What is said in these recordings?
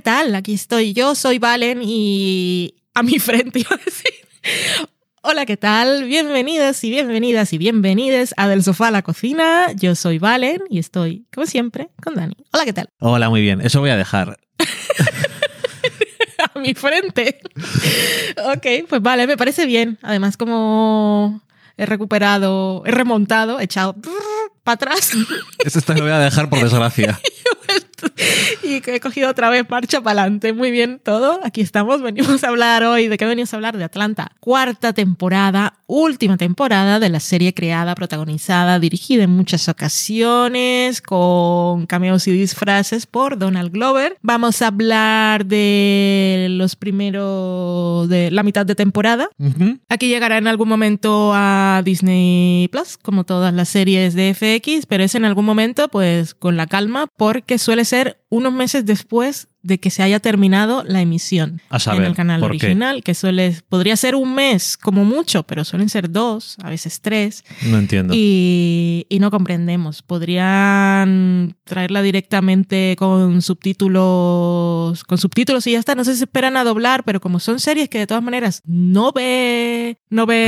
¿qué tal? Aquí estoy yo, soy Valen y a mi frente iba a decir. Hola, ¿qué tal? Bienvenidas y bienvenidas y bienvenidas a Del Sofá a la Cocina. Yo soy Valen y estoy, como siempre, con Dani. Hola, ¿qué tal? Hola, muy bien. Eso voy a dejar. a mi frente. ok, pues vale, me parece bien. Además, como he recuperado, he remontado, he echado para atrás. Esto lo voy a dejar por desgracia. y que he cogido otra vez marcha para adelante. Muy bien, todo. Aquí estamos. Venimos a hablar hoy. ¿De qué venimos a hablar? De Atlanta. Cuarta temporada, última temporada de la serie creada, protagonizada, dirigida en muchas ocasiones, con cameos y disfraces por Donald Glover. Vamos a hablar de los primeros, de la mitad de temporada. Aquí llegará en algún momento a Disney Plus, como todas las series de FX, pero es en algún momento, pues con la calma, porque suele ser unos meses después de que se haya terminado la emisión en el canal original, que suele, podría ser un mes como mucho, pero suelen ser dos, a veces tres. No entiendo. Y, y no comprendemos. Podrían traerla directamente con subtítulos, con subtítulos y ya está. No sé si esperan a doblar, pero como son series que de todas maneras no ve, no ve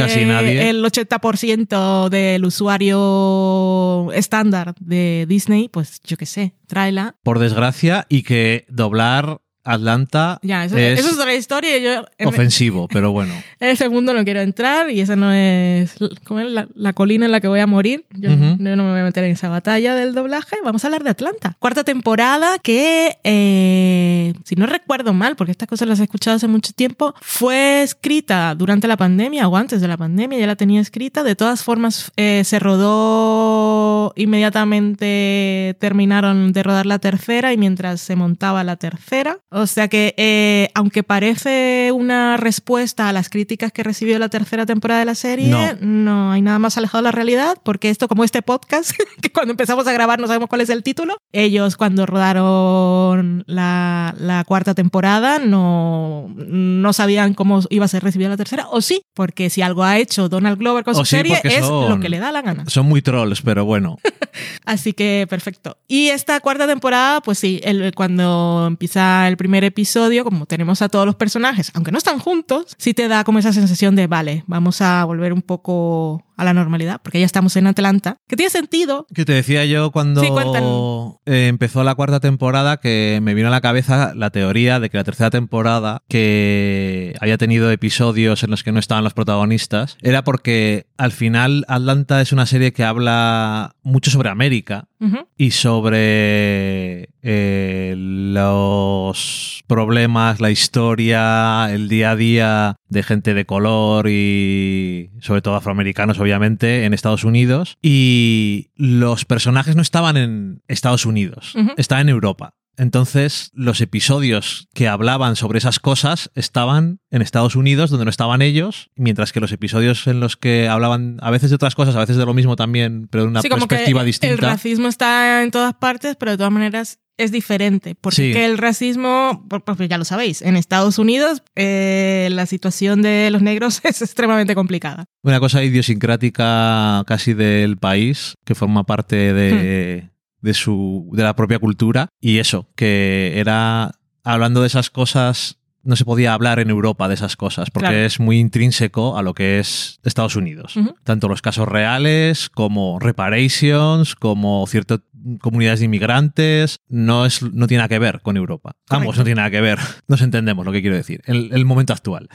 el 80% del usuario estándar de Disney, pues yo qué sé, tráela. Por desgracia, y que doblar hablar Atlanta ya, eso, es, otra historia. Yo, ofensivo, pero bueno. En el segundo no quiero entrar y esa no es, ¿cómo es la, colina en la que voy a morir. Yo, no me voy a meter en esa batalla del doblaje. Vamos a hablar de Atlanta. Cuarta temporada que, eh, si no recuerdo mal, porque estas cosas las he escuchado hace mucho tiempo, fue escrita durante la pandemia o antes de la pandemia, ya la tenía escrita. De todas formas, eh, se rodó inmediatamente, terminaron de rodar la tercera y mientras se montaba la tercera, o sea que, eh, aunque parece una respuesta a las críticas que recibió la tercera temporada de la serie, no. hay nada más alejado de la realidad, porque esto, como este podcast, que cuando empezamos a grabar no sabemos cuál es el título, ellos cuando rodaron la, cuarta temporada no, no sabían cómo iba a ser recibida la tercera, o sí, porque si algo ha hecho Donald Glover con su serie es lo que le da la gana. Son muy trolls, pero bueno. Así que perfecto. Y esta cuarta temporada, pues sí, cuando empieza el primer episodio, como tenemos a todos los personajes, aunque no están juntos, sí te da como esa sensación de, vale, vamos a volver un poco a la normalidad, porque ya estamos en Atlanta, que tiene sentido. Que te decía yo cuando eh, empezó la cuarta temporada que me vino a la cabeza la teoría de que la tercera temporada, que había tenido episodios en los que no estaban los protagonistas, era porque al final Atlanta es una serie que habla mucho sobre América y sobre eh, los problemas, la historia, el día a día de gente de color y sobre todo afroamericanos, obviamente, en Estados Unidos. Y los personajes no estaban en Estados Unidos, estaban en Europa. Entonces, los episodios que hablaban sobre esas cosas estaban en Estados Unidos, donde no estaban ellos, mientras que los episodios en los que hablaban a veces de otras cosas, a veces de lo mismo también, pero de una perspectiva distinta. El racismo está en todas partes, pero de todas maneras es diferente, porque el racismo, pues ya lo sabéis, en Estados Unidos eh, la situación de los negros es extremadamente complicada. Una cosa idiosincrática casi del país, que forma parte de, hmm de, su, de la propia cultura. Y eso, que era, hablando de esas cosas, no se podía hablar en Europa de esas cosas, porque es muy intrínseco a lo que es Estados Unidos. Tanto los casos reales como reparations, como ciertas comunidades de inmigrantes, no, es, no tiene nada que ver con Europa. Ambos no tiene nada que ver. Nos entendemos lo que quiero decir. El, el momento actual.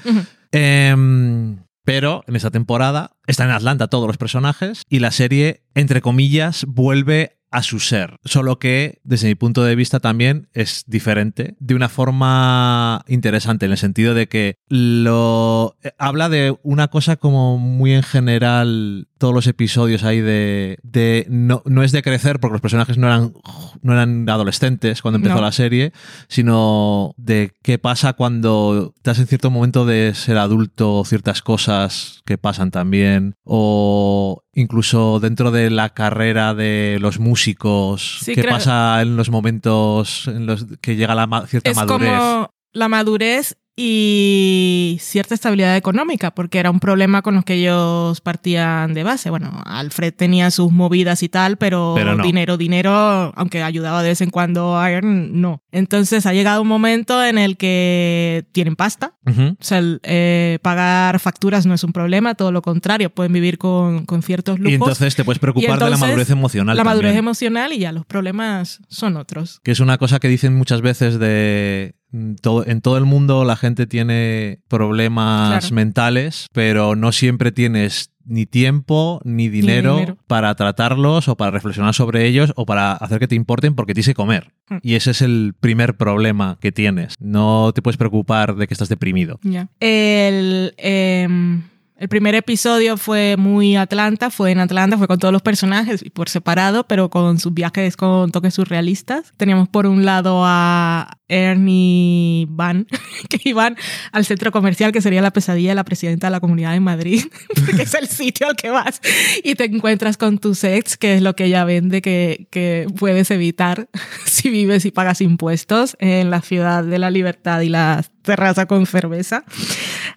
Em, pero en esta temporada están en Atlanta todos los personajes y la serie, entre comillas, vuelve a su ser, solo que desde mi punto de vista también es diferente, de una forma interesante, en el sentido de que lo eh, habla de una cosa como muy en general, todos los episodios ahí de, de no, no es de crecer, porque los personajes no eran, no eran adolescentes cuando empezó la serie, sino de qué pasa cuando estás en cierto momento de ser adulto, ciertas cosas que pasan también, o incluso dentro de la carrera de los músicos, qué pasa en los momentos en los que llega la cierta es madurez. Como la madurez y cierta estabilidad económica, porque era un problema con los que ellos partían de base. Bueno, Alfred tenía sus movidas y tal, pero, Pero no. dinero, dinero, aunque ayudaba de vez en cuando a Iron, no. Entonces ha llegado un momento en el que tienen pasta. O sea, el, eh, pagar facturas no es un problema, todo lo contrario, pueden vivir con, con ciertos lujos. Y entonces te puedes preocupar de la madurez emocional. La madurez también. emocional y ya los problemas son otros. Que es una cosa que dicen muchas veces de. Mm, Todo, en todo el mundo la gente tiene problemas Claro. mentales, pero no siempre tienes ni tiempo ni dinero, dinero. para tratarlos o para reflexionar sobre ellos o para hacer que te importen porque tienes que comer. Hmm. Y ese es el primer problema que tienes. No te puedes preocupar de que estás deprimido. El, em, el primer episodio fue muy Atlanta, fue en Atlanta, fue con todos los personajes y por separado, pero con sus viajes con toques surrealistas. Teníamos por un lado a Ernie Van, que iban al centro comercial, que sería la pesadilla de la presidenta de la comunidad de Madrid, porque es el sitio al que vas y te encuentras con tus ex, que es lo que ella vende que, que puedes evitar si vives y pagas impuestos en la ciudad de la libertad y la terraza con cerveza.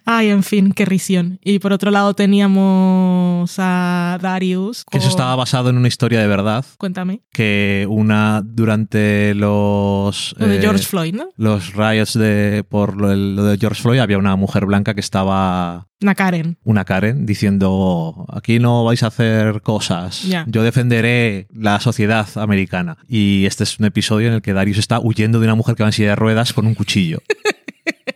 Ay, en fin, qué risión. Y por otro lado teníamos a Darius. Que eso con- estaba basado en una historia de verdad. Cuéntame. Que una durante los. Lo de eh, George Floyd, ¿no? los riots de, por lo, lo de George Floyd, había una mujer blanca que estaba, Una Karen. una Karen, diciendo, aquí no vais a hacer cosas, Ya. yo defenderé la sociedad americana. Y este es un episodio en el que Darius está huyendo de una mujer que va en silla de ruedas con un cuchillo.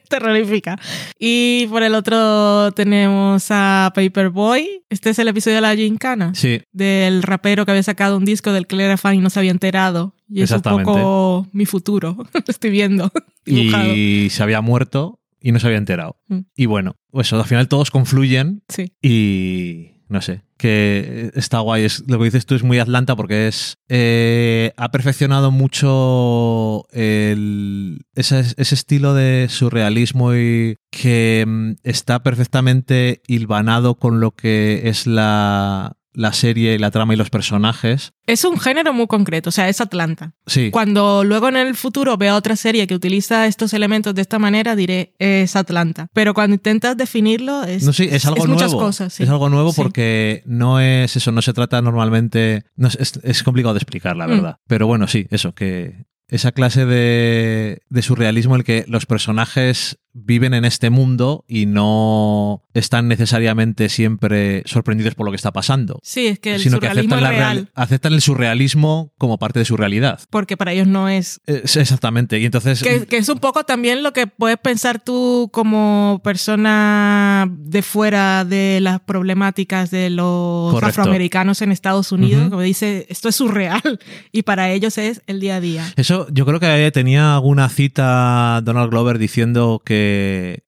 Terrorífica. Y por el otro tenemos a Paperboy. Este es el episodio de la gincana. Sí, Del rapero que había sacado un disco del que era fan y no se había enterado. Y es un poco mi futuro. Lo estoy viendo. dibujado. y se había muerto y no se había enterado. Mm. Y bueno, pues al final todos confluyen Sí. Y no sé, que está guay. Es, lo que dices tú es muy Atlanta porque es. eh, ha perfeccionado mucho el, ese, ese estilo de surrealismo y que mm, está perfectamente hilvanado con lo que es la, la serie, la trama y los personajes. Es un género muy concreto, o sea, es Atlanta. Sí. Cuando luego en el futuro vea otra serie que utiliza estos elementos de esta manera, diré, es Atlanta. Pero cuando intentas definirlo, es, No, sí, es algo nuevo. muchas cosas. sí. Es algo nuevo porque no es eso, no se trata normalmente. no es, es- es complicado de explicar, la Mm. verdad. Pero bueno, sí, eso, que esa clase de, de surrealismo en el que los personajes viven en este mundo y no están necesariamente siempre sorprendidos por lo que está pasando. Sí, es que el sino que surrealismo aceptan, es la real, real- aceptan el surrealismo como parte de su realidad. porque para ellos no es Es- exactamente. Y entonces. Que, que es un poco también lo que puedes pensar tú como persona de fuera de las problemáticas de los Correcto. afroamericanos en Estados Unidos, Ujú. como dice, esto es surreal y para ellos es el día a día. Eso, yo creo que tenía alguna cita Donald Glover diciendo que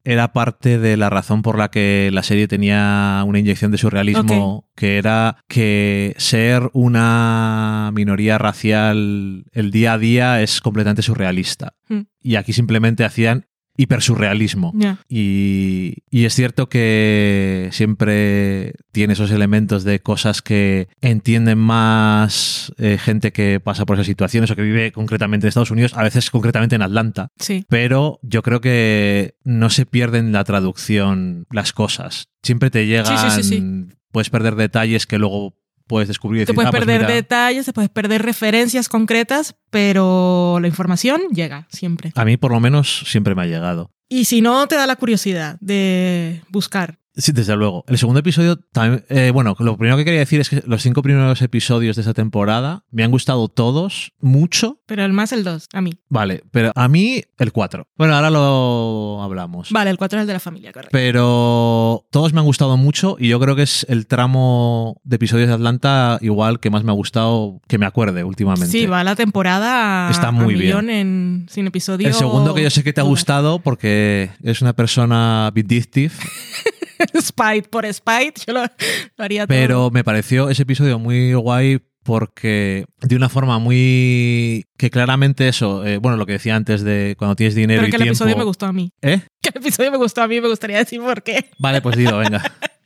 era parte de la razón por la que la serie tenía una inyección de surrealismo, que era que ser una minoría racial el día a día es completamente surrealista. Mm. Y aquí simplemente hacían hipersurrealismo. Ya. Y, y es cierto que siempre tiene esos elementos de cosas que entienden más eh, gente que pasa por esas situaciones o que vive concretamente en Estados Unidos, a veces concretamente en Atlanta. Sí. Pero yo creo que no se pierden en la traducción las cosas. Siempre te llegan. sí, sí. Puedes perder detalles que luego puedes descubrir. y Te decir, puedes "Ah, pues perder mira, detalles, te puedes perder referencias concretas, pero la información llega siempre. A mí, por lo menos, siempre me ha llegado. Y si no, te da la curiosidad de buscar. Sí, desde luego. El segundo episodio también. eh, bueno, lo primero que quería decir es que los cinco primeros episodios de esta temporada me han gustado todos mucho. Pero el más el 2, a mí. Vale, pero a mí el 4. Bueno, ahora lo hablamos. Vale, el 4 es el de la familia, correcto. Pero todos me han gustado mucho y yo creo que es el tramo de episodios de Atlanta igual que más me ha gustado que me acuerde últimamente. Sí, va la temporada Está a muy millón en sin episodio. El segundo que yo sé que te ha gustado porque es una persona vindictive, Spite por Spite, yo lo, lo haría todo. pero me pareció ese episodio muy guay porque de una forma muy que claramente eso, eh, bueno, lo que decía antes de cuando tienes dinero Pero y que el tiempo. episodio me gustó a mí. ¿Eh? Que el episodio me gustó a mí, me gustaría decir por qué. Vale, pues dilo, venga.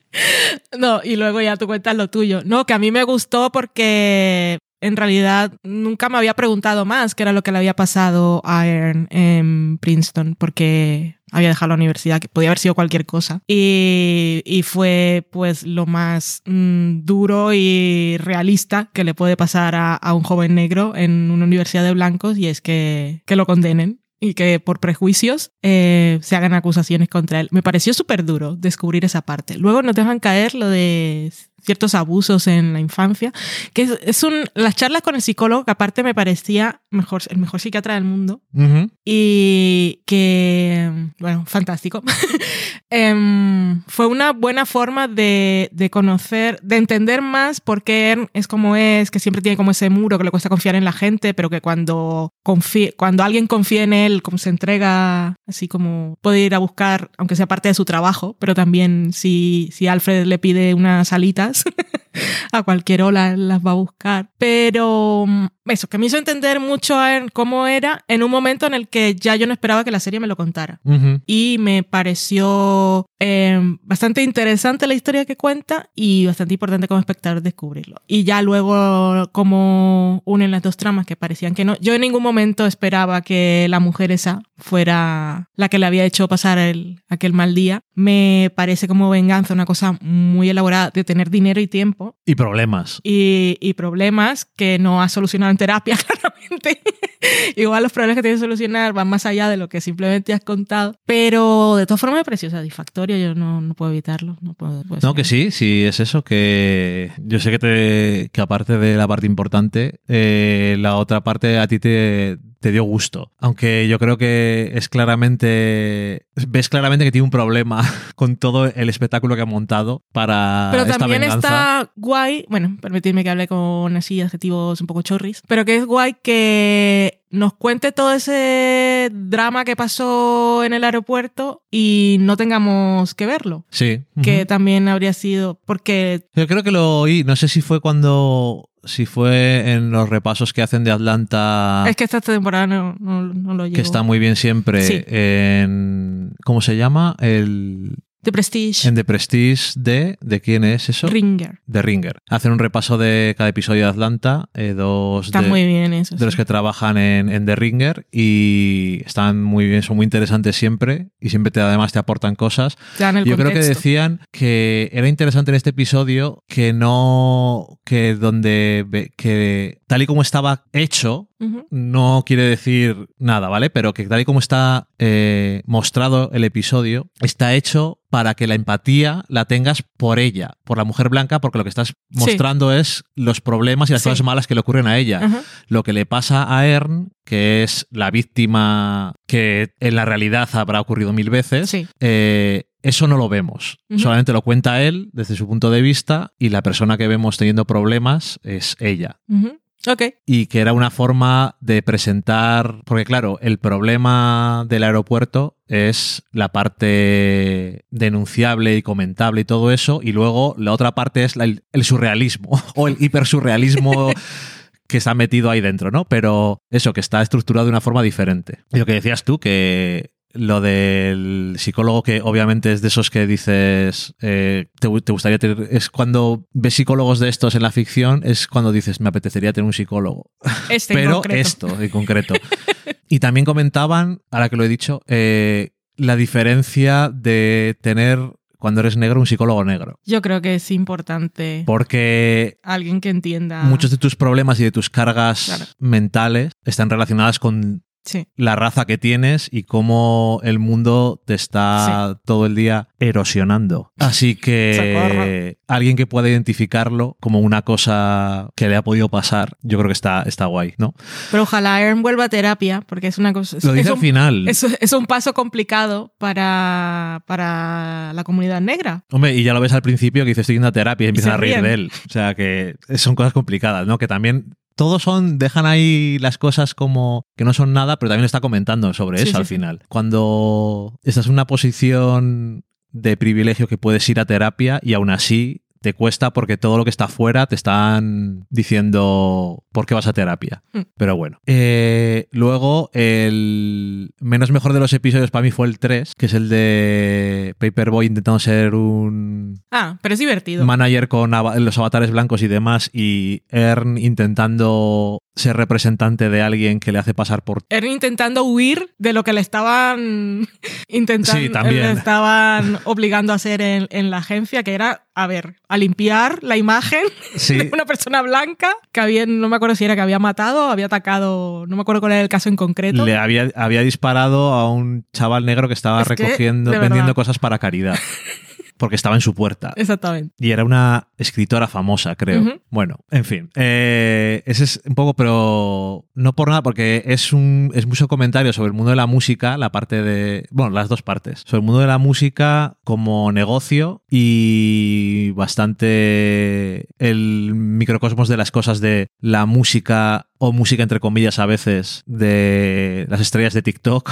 No, y luego ya tú cuentas lo tuyo. No, que a mí me gustó porque en realidad nunca me había preguntado más qué era lo que le había pasado a Aaron en Princeton, porque había dejado la universidad, que podía haber sido cualquier cosa. Y, y fue pues lo más mm, duro y realista que le puede pasar a, a, un joven negro en una universidad de blancos y es que, que lo condenen y que por prejuicios eh, se hagan acusaciones contra él. Me pareció súper duro descubrir esa parte. Luego nos dejan caer lo de ciertos abusos en la infancia, que es, es, un, las charlas con el psicólogo, que aparte me parecía mejor, el mejor psiquiatra del mundo, Uh -huh. y que, bueno, fantástico. um, fue una buena forma de, de, conocer, de entender más por qué Ern es como es, que siempre tiene como ese muro, que le cuesta confiar en la gente, pero que cuando, confíe, cuando alguien confía en él, como se entrega, así como puede ir a buscar, aunque sea parte de su trabajo, pero también si, si Alfred le pide unas a cualquier hora las va a buscar. Pero eso, que me hizo entender mucho a cómo era en un momento en el que ya yo no esperaba que la serie me lo contara. Uh -huh. Y me pareció eh, bastante interesante la historia que cuenta y bastante importante como espectador descubrirlo. Y ya luego cómo unen las dos tramas que parecían que no. Yo en ningún momento esperaba que la mujer esa fuera la que le había hecho pasar el, aquel mal día. Me parece como venganza una cosa muy elaborada de tener dinero y tiempo. Y problemas. Y, y problemas que no ha solucionado en terapia, claramente. Igual los problemas que tienes que solucionar van más allá de lo que simplemente has contado. Pero de todas formas me pareció satisfactorio. Yo no, no puedo evitarlo. No, puedo, puedo no que sí, sí, es eso. Que yo sé que, te, que aparte de la parte importante, eh, la otra parte a ti te, te dio gusto. Aunque yo creo que es claramente. Ves claramente que tiene un problema con todo el espectáculo que ha montado para. Pero esta también venganza. está guay. Bueno, permitidme que hable con así adjetivos un poco chorris. Pero que es guay que nos cuente todo ese drama que pasó en el aeropuerto y no tengamos que verlo. Sí. Que uh -huh. también habría sido. Porque. Yo creo que lo oí. No sé si fue cuando si fue en los repasos que hacen de Atlanta. Es que esta temporada no, no, no lo llevo. Que está muy bien siempre sí. en. ¿Cómo se llama? El. The Prestige. En The Prestige de. ¿De quién es eso? Ringer. De Ringer. Hacen un repaso de cada episodio de Atlanta. Eh, dos Está de, muy bien eso. De sí. los que trabajan en, en, The Ringer. Y están muy bien, son muy interesantes siempre. Y siempre te, además te aportan cosas. Te dan el Yo contexto. creo que decían que era interesante en este episodio que no. que donde. que tal y como estaba hecho. Uh -huh. No quiere decir nada, ¿vale? Pero que tal y como está eh, mostrado el episodio, está hecho para que la empatía la tengas por ella, por la mujer blanca, porque lo que estás mostrando sí. es los problemas y las sí. cosas malas que le ocurren a ella. Lo que le pasa a Ern, que es la víctima que en la realidad habrá ocurrido mil veces, sí. eh, eso no lo vemos. Uh -huh. Solamente lo cuenta él desde su punto de vista y la persona que vemos teniendo problemas es ella. Uh -huh. Okay. Y que era una forma de presentar, porque claro, el problema del aeropuerto es la parte denunciable y comentable y todo eso, y luego la otra parte es la, el, el, surrealismo o el hipersurrealismo. que está metido ahí dentro, ¿no? Pero eso, que está estructurado de una forma diferente. Y lo que decías tú, que lo del psicólogo que obviamente es de esos que dices eh, te, te, gustaría tener es cuando ves psicólogos de estos en la ficción es cuando dices me apetecería tener un psicólogo este pero esto en concreto y también comentaban ahora que lo he dicho eh, la diferencia de tener cuando eres negro, un psicólogo negro. Yo creo que es importante. Porque. Alguien que entienda. Muchos de tus problemas y de tus cargas claro. mentales están relacionadas con Sí. la raza que tienes y cómo el mundo te está sí. todo el día erosionando. Así que alguien que pueda identificarlo como una cosa que le ha podido pasar, yo creo que está, está guay, ¿no? Pero ojalá Aaron vuelva a terapia, porque es una cosa. Lo dice es al un, final. Es, es, un paso complicado para, para la comunidad negra. Hombre, y ya lo ves al principio que dice estoy yendo a terapia y empiezan a reír de él. O sea que son cosas complicadas, ¿no? Que también todos son, dejan ahí las cosas como que no son nada, pero también está comentando sobre Sí, eso sí, al sí. final. Cuando estás en una posición de privilegio que puedes ir a terapia y aún así te cuesta porque todo lo que está afuera te están diciendo por qué vas a terapia. Mm. Pero bueno. Eh, luego, el menos mejor de los episodios para mí fue el 3, que es el de Paperboy intentando ser un Ah, pero es divertido. manager con los avatares blancos y demás y Ern intentando ser representante de alguien que le hace pasar por Era intentando huir de lo que le estaban intentando, Sí, también. le estaban obligando a hacer en, en la agencia, que era, a ver, a limpiar la imagen Sí. de una persona blanca que había, no me acuerdo si era que había matado, había atacado, no me acuerdo cuál era el caso en concreto. Le había, había disparado a un chaval negro que estaba Es recogiendo, vendiendo cosas para caridad. Porque estaba en su puerta. Exactamente. Y era una escritora famosa, creo. Bueno, en fin. eh, ese es un poco, pero no por nada, porque es, un, es mucho comentario sobre el mundo de la música, la parte de. Bueno, las dos partes. Sobre el mundo de la música como negocio y bastante el microcosmos de las cosas de la música o música entre comillas a veces de las estrellas de TikTok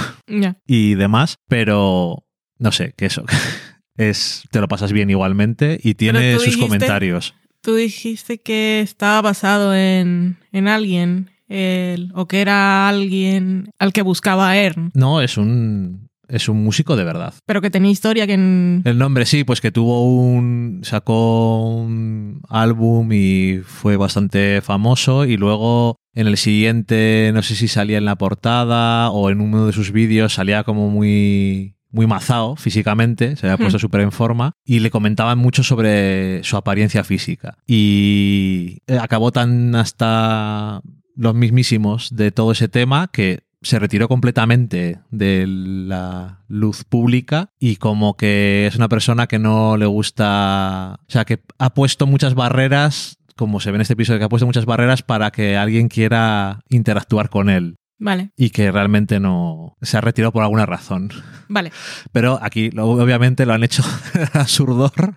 y demás, pero no sé, que eso es te lo pasas bien igualmente y tiene sus dijiste- comentarios. Tú dijiste que estaba basado en, en alguien, el- o que era alguien al que buscaba Ern, No, es un es un músico de verdad. pero que tenía historia que en... El nombre sí, pues que tuvo un sacó un álbum y fue bastante famoso y luego en el siguiente no sé si salía en la portada o en uno de sus vídeos salía como muy muy mazao físicamente, se había puesto Hmm. súper en forma y le comentaban mucho sobre su apariencia física y eh, acabó tan hasta los mismísimos de todo ese tema que se retiró completamente de la luz pública y como que es una persona que no le gusta, o sea, que ha puesto muchas barreras, como se ve en este episodio, que ha puesto muchas barreras para que alguien quiera interactuar con él Vale, y que realmente no se ha retirado por alguna razón. vale. Pero aquí lo- obviamente lo han hecho absurdor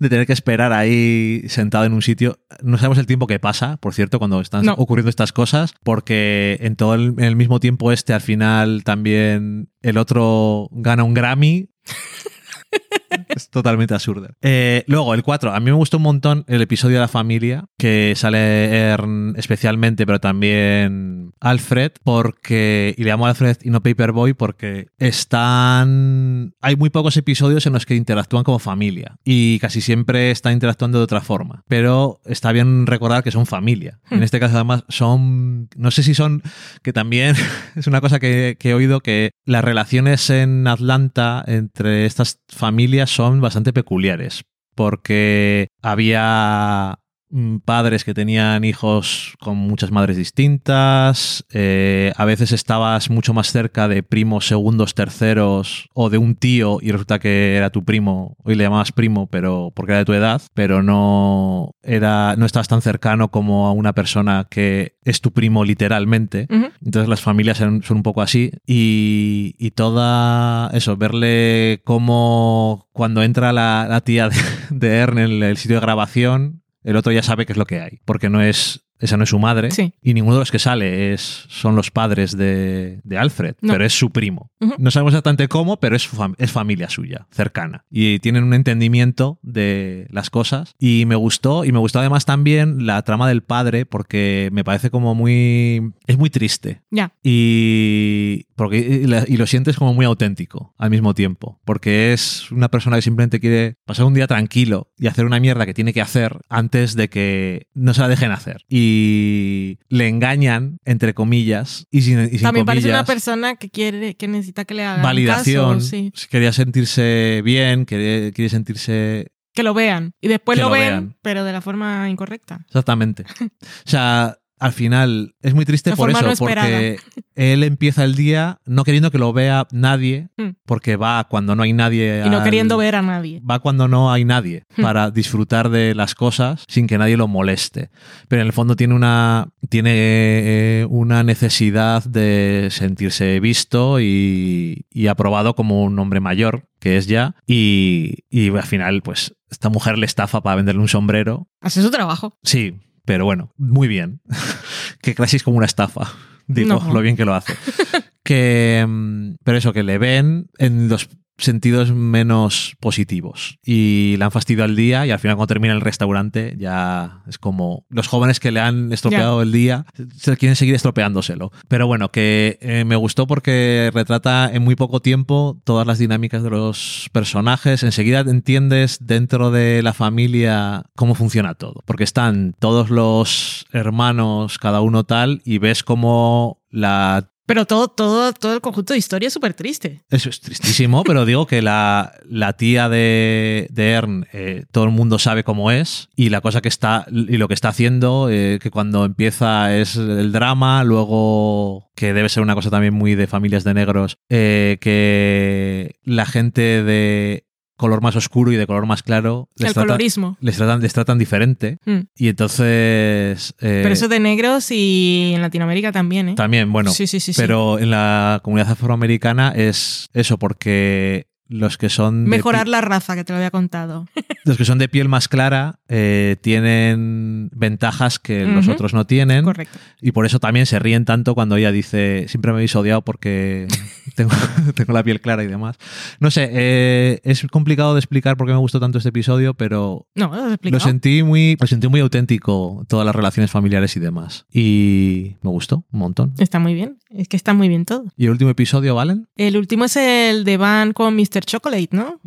de tener que esperar ahí sentado en un sitio. No sabemos el tiempo que pasa, por cierto, cuando están No. ocurriendo estas cosas, porque en todo el, en el mismo tiempo este al final también el otro gana un Grammy. Es totalmente absurdo. Eh, luego, el 4. A mí me gustó un montón el episodio de la familia, que sale Ern especialmente, pero también Alfred, porque. Y le llamo Alfred y no Paperboy, porque están. Hay muy pocos episodios en los que interactúan como familia. Y casi siempre están interactuando de otra forma. Pero está bien recordar que son familia. En Hmm. este caso, además, son. No sé si son. Que también es una cosa que, que he oído que las relaciones en Atlanta entre estas familias son bastante peculiares. Porque había padres que tenían hijos con muchas madres distintas, eh, a veces estabas mucho más cerca de primos segundos, terceros o de un tío y resulta que era tu primo, hoy le llamabas primo, pero porque era de tu edad, pero no era no estabas tan cercano como a una persona que es tu primo literalmente. Entonces las familias son, son un poco así y, y toda eso, verle cómo cuando entra la, la tía de, de Ern en el sitio de grabación, el otro ya sabe qué es lo que hay, porque no es, esa no es su madre Sí. y ninguno de los que sale es, son los padres de, de Alfred, No. pero es su primo. No sabemos exactamente cómo, pero es, fam- es familia suya, cercana. Y tienen un entendimiento de las cosas. Y me gustó, y me gustó además también la trama del padre, porque me parece como muy... Es muy triste. Ya. Y, porque, y, la- y lo sientes como muy auténtico al mismo tiempo. Porque es una persona que simplemente quiere pasar un día tranquilo y hacer una mierda que tiene que hacer antes de que no se la dejen hacer. Y le engañan, entre comillas, y sin, y sin También parece una comillas, persona que quiere, que necesita que le hagan validación. caso, sí. Quería sentirse bien, quería, quiere sentirse Que lo vean. Y después lo, lo ven, vean. pero de la forma incorrecta. Exactamente. O sea, al final es muy triste por eso, no porque él empieza el día no queriendo que lo vea nadie, Mm. Porque va cuando no hay nadie. Y no al- queriendo ver a nadie. Va cuando no hay nadie Hmm. para disfrutar de las cosas sin que nadie lo moleste. Pero en el fondo tiene una, tiene eh, una necesidad de sentirse visto y, y aprobado como un hombre mayor, que es ya. Y, y al final, pues, esta mujer le estafa para venderle un sombrero Hace su trabajo. Sí, pero bueno, muy bien. que casi es como una estafa. Digo, No. lo bien que lo hace. que, mm, pero eso, que le ven en los sentidos menos positivos. Y la han fastidiado el día y al final cuando termina el restaurante ya es como los jóvenes que le han estropeado el día se quieren seguir estropeándoselo. Pero bueno, que eh, me gustó porque retrata en muy poco tiempo todas las dinámicas de los personajes. Enseguida entiendes dentro de la familia cómo funciona todo. Porque están todos los hermanos, cada uno tal, y ves cómo la pero todo, todo, todo el conjunto de historia es súper triste. Eso es tristísimo, pero digo que la, la tía de, de Ern, eh, todo el mundo sabe cómo es, y la cosa que está, y lo que está haciendo, eh, que cuando empieza es el drama, luego que debe ser una cosa también muy de familias de negros, eh, que la gente de color más oscuro y de color más claro. Les el colorismo. Les tratan, les tratan diferente. Mm. Y entonces. Eh, pero eso de negros y en Latinoamérica también, ¿eh? También, bueno. Sí, sí, sí. Pero en la comunidad afroamericana es eso, porque los que son... Mejorar la raza, que te lo había contado. Los que son de piel más clara eh, tienen ventajas que los otros no tienen. Correcto. Y por eso también se ríen tanto cuando ella dice, siempre me habéis odiado porque tengo, tengo la piel clara y demás. No sé, eh, es complicado de explicar por qué me gustó tanto este episodio, pero no, lo, sentí muy, lo sentí muy auténtico, todas las relaciones familiares y demás. Y me gustó un montón. Está muy bien, es que está muy bien todo. ¿Y el último episodio, Valen? El último es el de Van con Mr. Chocolate, ¿no?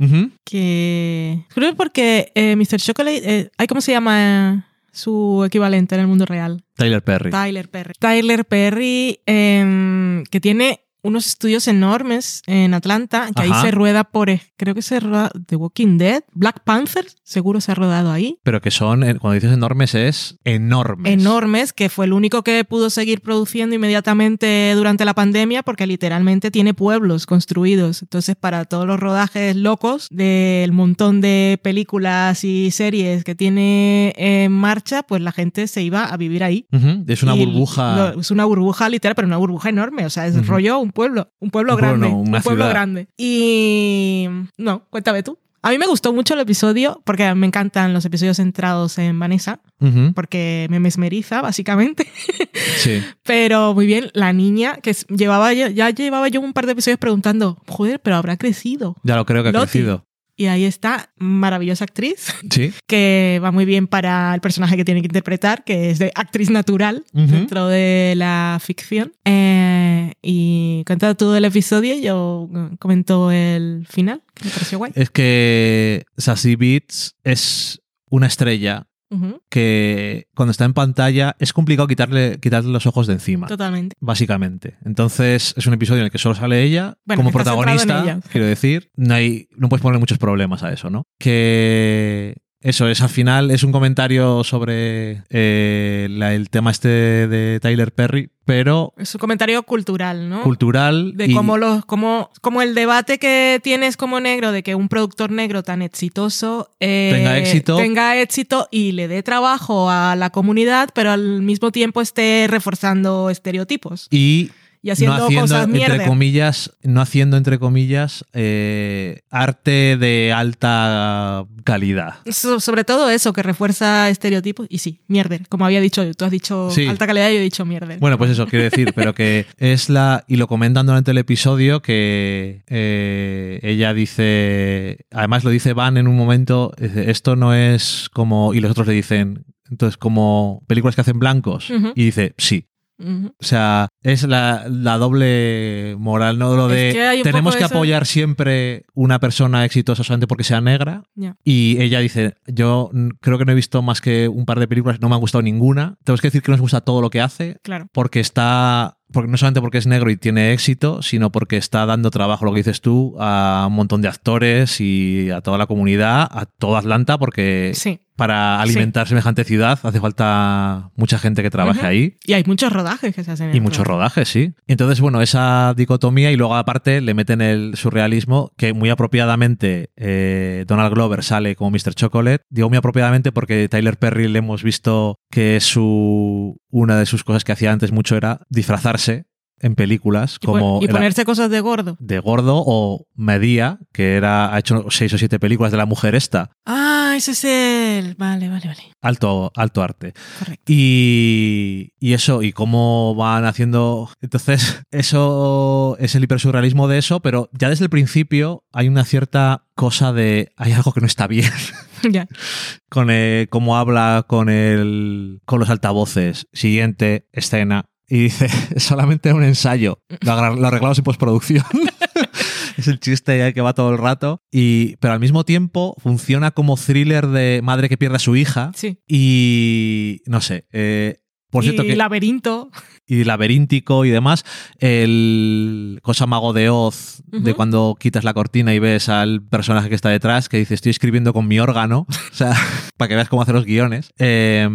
Que. Creo que porque eh, Mr. Chocolate. Eh, ¿Cómo se llama su equivalente en el mundo real? Tyler Perry. Tyler Perry. Tyler Perry, em, que tiene unos estudios enormes en Atlanta, que ahí se rueda por, eh, creo que se rueda The Walking Dead, Black Panther, seguro se ha rodado ahí. Pero que son, eh, cuando dices enormes, es enormes. Enormes, que fue el único que pudo seguir produciendo inmediatamente durante la pandemia, porque literalmente tiene pueblos construidos. Entonces, para todos los rodajes locos del montón de películas y series que tiene en marcha, pues la gente se iba a vivir ahí. Es una burbuja. es una burbuja literal, pero una burbuja enorme. O sea, es rollo un pueblo, un pueblo grande. un pueblo grande. Y no, cuéntame tú. A mí me gustó mucho el episodio porque me encantan los episodios centrados en Vanessa, porque me mesmeriza, básicamente. Sí. Pero muy bien, la niña que llevaba ya llevaba yo un par de episodios preguntando, joder, pero habrá crecido. Ya lo creo que ha crecido. Y ahí está, maravillosa actriz, ¿Sí? que va muy bien para el personaje que tiene que interpretar, que es de actriz natural dentro de la ficción. Eh, y cuenta todo el episodio, yo comento el final, que me pareció guay. Es que Sassy Beats es una estrella que cuando está en pantalla es complicado quitarle, quitarle los ojos de encima. Totalmente. Básicamente. Entonces es un episodio en el que solo sale ella como protagonista. Quiero decir, no, hay, no puedes poner muchos problemas a eso, ¿no? Que eso es, al final es un comentario sobre eh, el tema este de Tyler Perry, pero... Es un comentario cultural, ¿no? Cultural. De cómo, los, cómo, como el debate que tienes como negro de que un productor negro tan exitoso eh, tenga éxito. tenga éxito y le dé trabajo a la comunidad, pero al mismo tiempo esté reforzando estereotipos. Y y haciendo, no haciendo entre comillas, no haciendo entre comillas eh, arte de alta calidad. sobre todo eso, que refuerza estereotipos. Y sí, mierder, como había dicho, tú has dicho alta calidad y yo he dicho mierder. Bueno, pues eso quiero decir, pero que es la. Y lo comentan durante el episodio que eh, ella dice. Además lo dice Van en un momento. Esto no es como. Y los otros le dicen. Entonces, como películas que hacen blancos. Y dice, sí, o sea, es la, doble moral, ¿no? Lo de tenemos que apoyar siempre una persona exitosa solamente porque sea negra. Y ella dice, yo creo que no he visto más que un par de películas, no me ha gustado ninguna. Tenemos que decir que nos gusta todo lo que hace. Claro. Porque está porque no solamente porque es negro y tiene éxito, sino porque está dando trabajo, lo que dices tú, a un montón de actores y a toda la comunidad, a toda Atlanta, porque sí para alimentar semejante ciudad hace falta mucha gente que trabaje ahí. Y hay muchos rodajes que se hacen. y muchos rodajes, sí. Entonces, bueno, esa dicotomía y luego aparte le meten el surrealismo que muy apropiadamente eh, Donald Glover sale como Mr. Chocolate. Digo muy apropiadamente porque Tyler Perry le hemos visto que su una de sus cosas que hacía antes mucho era en películas Y, como y ponerse cosas de gordo. de Gordo o Medía, que era, ha hecho seis o siete películas de la mujer esta. Ah, ese es el. Vale, vale, vale. Alto, alto arte. Correcto. Y, y eso, y cómo van haciendo. Entonces, eso es el hipersurrealismo de eso, pero ya desde el principio hay una cierta cosa de. Hay algo que no está bien. ya. con el- cómo habla con el. con los altavoces. Siguiente escena. Y dice, es solamente un ensayo. Lo, lo arreglamos en postproducción. es el chiste que va todo el rato. Y, pero al mismo tiempo funciona como thriller de madre que pierde a su hija. Sí. Y no sé. eh, por cierto y que laberinto. y laberíntico y demás. El cosa mago de Oz, de cuando quitas la cortina y ves al personaje que está detrás, que dice, estoy escribiendo con mi órgano, o sea, para que veas cómo hacer los guiones. Eh,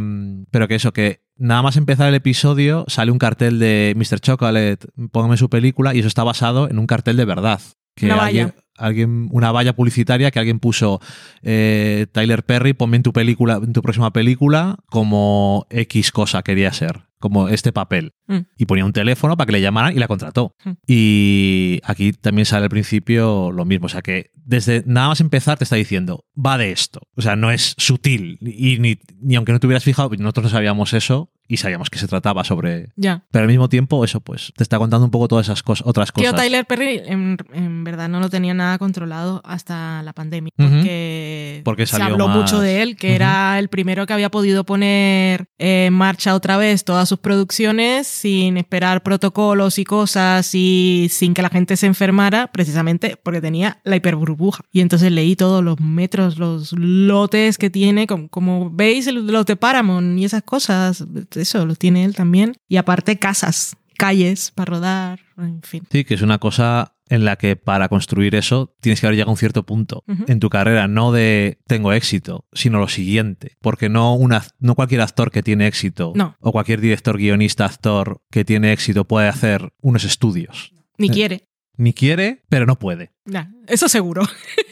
pero que eso, que nada más empezar el episodio sale un cartel de Mr. Chocolate, póngame su película, y eso está basado en un cartel de verdad. Que Una valla. alguien, alguien- una valla publicitaria que alguien puso eh, Tyler Perry, ponme en tu película, en tu próxima película, como X cosa quería ser, como este papel. Mm. Y ponía un teléfono para que le llamaran y la contrató. Mm. Y aquí también sale al principio lo mismo. O sea que desde nada más empezar te está diciendo, va de esto. O sea, no es sutil. Y ni, ni aunque no te hubieras fijado, nosotros no sabíamos eso y sabíamos que se trataba sobre. Ya. Pero al mismo tiempo, eso, pues, te está contando un poco todas esas cosas, otras cosas. Tyler Perry en, en verdad no lo tenía nada controlado hasta la pandemia. Porque, Porque se habló más- mucho de él, que era el primero que había podido poner en marcha otra vez todas sus producciones sin esperar protocolos y cosas y sin que la gente se enfermara, precisamente porque tenía la hiperburbuja. Y entonces leí todos los metros, los lotes que tiene, como, como veis los de Paramount y esas cosas, eso los tiene él también. Y aparte casas, calles para rodar, en fin. Sí, que es una cosa en la que para construir eso tienes que haber llegado a un cierto punto en tu carrera, no de tengo éxito, sino lo siguiente. Porque no, una, no cualquier actor que tiene éxito No. o cualquier director, guionista, actor que tiene éxito puede hacer unos estudios. Ni Eh. quiere. Ni quiere, pero no puede. Eso seguro.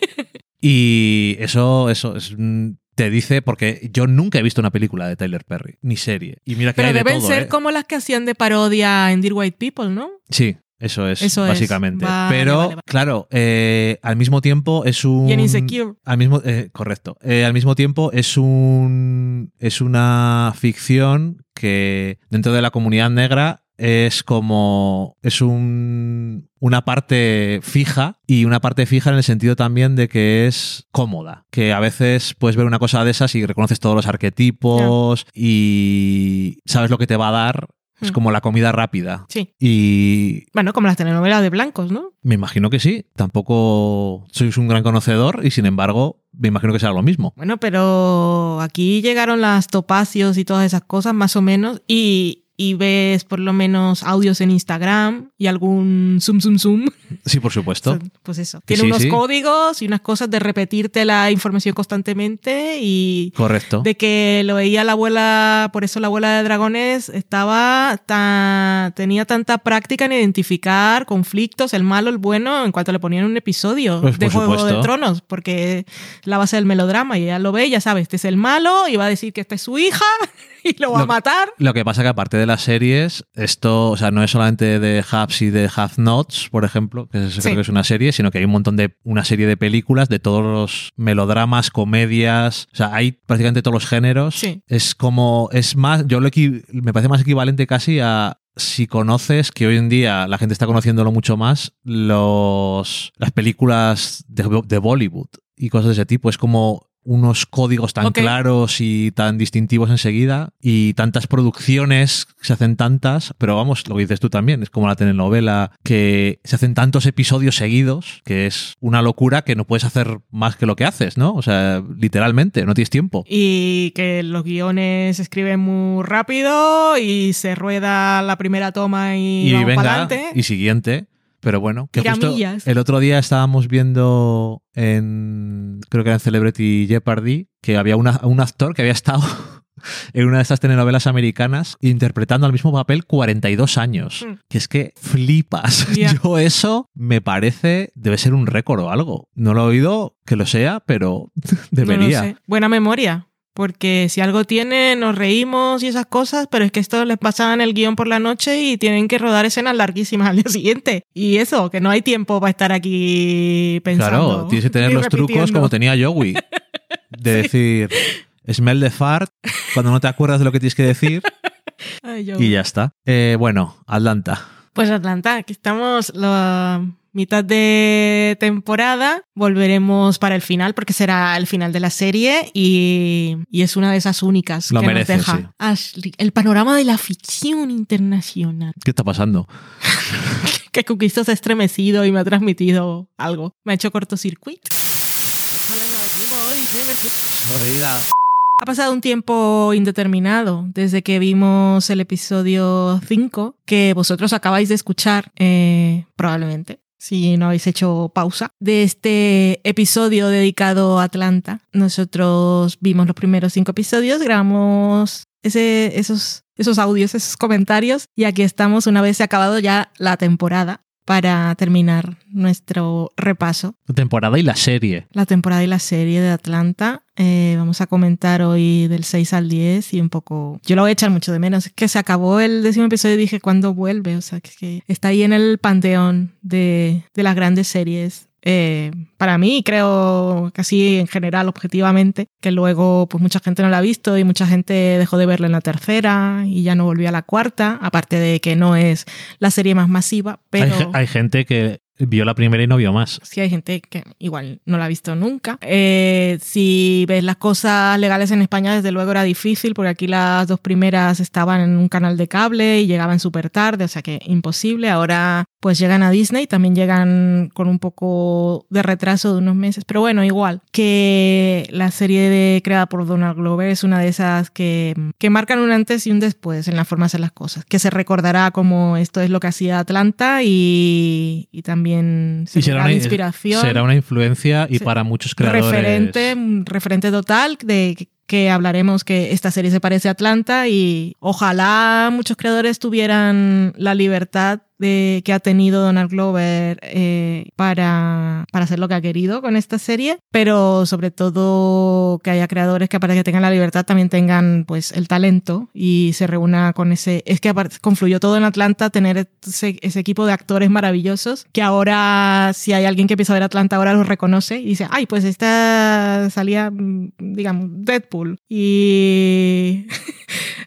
Y eso, eso es, mm, te dice, porque yo nunca he visto una película de Tyler Perry, ni serie. Y mira que Pero hay de deben todo, ser ¿eh? como las que hacían de parodia en Dear White People, ¿no? Sí, eso es, Eso es. básicamente. Vale, Pero, vale, vale. claro, eh, al mismo tiempo es un. Y en Insecure. Al mismo, eh, correcto. Eh, al mismo tiempo es un. Es una ficción que dentro de la comunidad negra es como. Es un. Una parte fija y una parte fija en el sentido también de que es cómoda. Que a veces puedes ver una cosa de esas y reconoces todos los arquetipos y sabes lo que te va a dar. Es Hmm. como la comida rápida. Sí. Y Bueno, como las telenovelas de blancos, ¿no? me imagino que sí. Tampoco sois un gran conocedor y sin embargo me imagino que será lo mismo. Bueno, pero aquí llegaron las topacios y todas esas cosas, más o menos, y, y ves por lo menos audios en Instagram y algún zoom, zoom, zoom. Sí, por supuesto. Pues eso. Tiene sí, unos sí. códigos y unas cosas de repetirte la información constantemente y Correcto. de que lo veía la abuela, por eso la abuela de dragones estaba tan, tenía tanta práctica en identificar conflictos, el malo, el bueno, en cuanto le ponían un episodio Pues, de Juego supuesto. de Tronos, porque es la base del melodrama y ella lo ve, ya sabe, este es el malo y va a decir que esta es su hija y lo va a matar. Lo que pasa que aparte de las series, esto, o sea, no es solamente de Hubs y de Have Nots, por ejemplo, que Sí. creo que es una serie, sino que hay un montón de, una serie de películas de todos los melodramas, comedias, o sea, hay prácticamente todos los géneros. Sí. Es como, es más, yo lo me parece más equivalente casi a si conoces, que hoy en día la gente está conociéndolo mucho más, los, las películas de, de Bollywood y cosas de ese tipo. Es como unos códigos tan claros y tan distintivos enseguida y tantas producciones, se hacen tantas, pero vamos, lo que dices tú también, es como la telenovela, que se hacen tantos episodios seguidos, que es una locura que no puedes hacer más que lo que haces, ¿no? O sea, literalmente, no tienes tiempo. Y que los guiones se escriben muy rápido y se rueda la primera toma y, y vamos venga, pa'lante. y siguiente. Pero bueno, que justo el otro día estábamos viendo en, creo que era en Celebrity Jeopardy, que había una- un actor que había estado en una de estas telenovelas americanas interpretando al mismo papel 42 años. Mm. Que es que flipas. Yo eso me parece, debe ser un récord o algo. No lo he oído que lo sea, pero No lo debería. sé. Buena memoria. Porque si algo tiene, nos reímos y esas cosas, pero es que esto les pasa en el guion por la noche y tienen que rodar escenas larguísimas al día siguiente. Y eso, que no hay tiempo para estar aquí pensando. Claro, tienes que tener los trucos como tenía Joey. De decir, smell the fart, cuando no te acuerdas de lo que tienes que decir. y ya está. Eh, bueno, Atlanta. Pues Atlanta, aquí estamos la mitad de temporada. Volveremos para el final porque será el final de la serie y, es una de esas únicas Lo que merece, nos deja Ashley. El panorama de la ficción internacional. ¿Qué está pasando? que Cuquisto se ha estremecido y me ha transmitido algo. Me ha hecho cortocircuito. Ha pasado un tiempo indeterminado desde que vimos el episodio 5 que vosotros acabáis de escuchar, eh, probablemente, si no habéis hecho pausa, de este episodio dedicado a Atlanta. Nosotros vimos los primeros cinco episodios, grabamos ese, esos, esos audios, esos comentarios y aquí estamos una vez se ha acabado ya la temporada para terminar nuestro repaso. La temporada y la serie. La temporada y la serie de Atlanta. Eh, vamos a comentar hoy del 6 al 10 y un poco... Yo lo voy a echar mucho de menos. Es que se acabó el décimo episodio y dije, ¿cuándo vuelve? O sea, que, está ahí en el panteón de, de las grandes series eh, para mí, creo casi en general, objetivamente, que luego pues mucha gente no la ha visto y mucha gente dejó de verla en la tercera y ya no volvió a la cuarta, aparte de que no es la serie más masiva, pero... Hay, hay gente que vio la primera y no vio más. Sí, hay gente que igual no la ha visto nunca. Eh, si ves las cosas legales en España, desde luego era difícil, porque aquí las dos primeras estaban en un canal de cable y llegaban súper tarde, o sea que imposible. Ahora pues llegan a Disney, también llegan con un poco de retraso de unos meses, pero bueno, igual que la serie de, creada por Donald Glover es una de esas que, que marcan un antes y un después en la forma de hacer las cosas, que se recordará como esto es lo que hacía Atlanta y, y también será una inspiración. Será una influencia y para muchos creadores. Referente, referente total de que hablaremos que esta serie se parece a Atlanta y ojalá muchos creadores tuvieran la libertad de, que ha tenido Donald Glover eh, para, para hacer lo que ha querido con esta serie, pero sobre todo que haya creadores que aparte de que tengan la libertad también tengan pues el talento y se reúna con ese... Es que confluyó todo en Atlanta tener ese, ese equipo de actores maravillosos que ahora si hay alguien que empieza a ver Atlanta ahora lo reconoce y dice, ay, pues esta salía, mm, digamos, Deadpool y...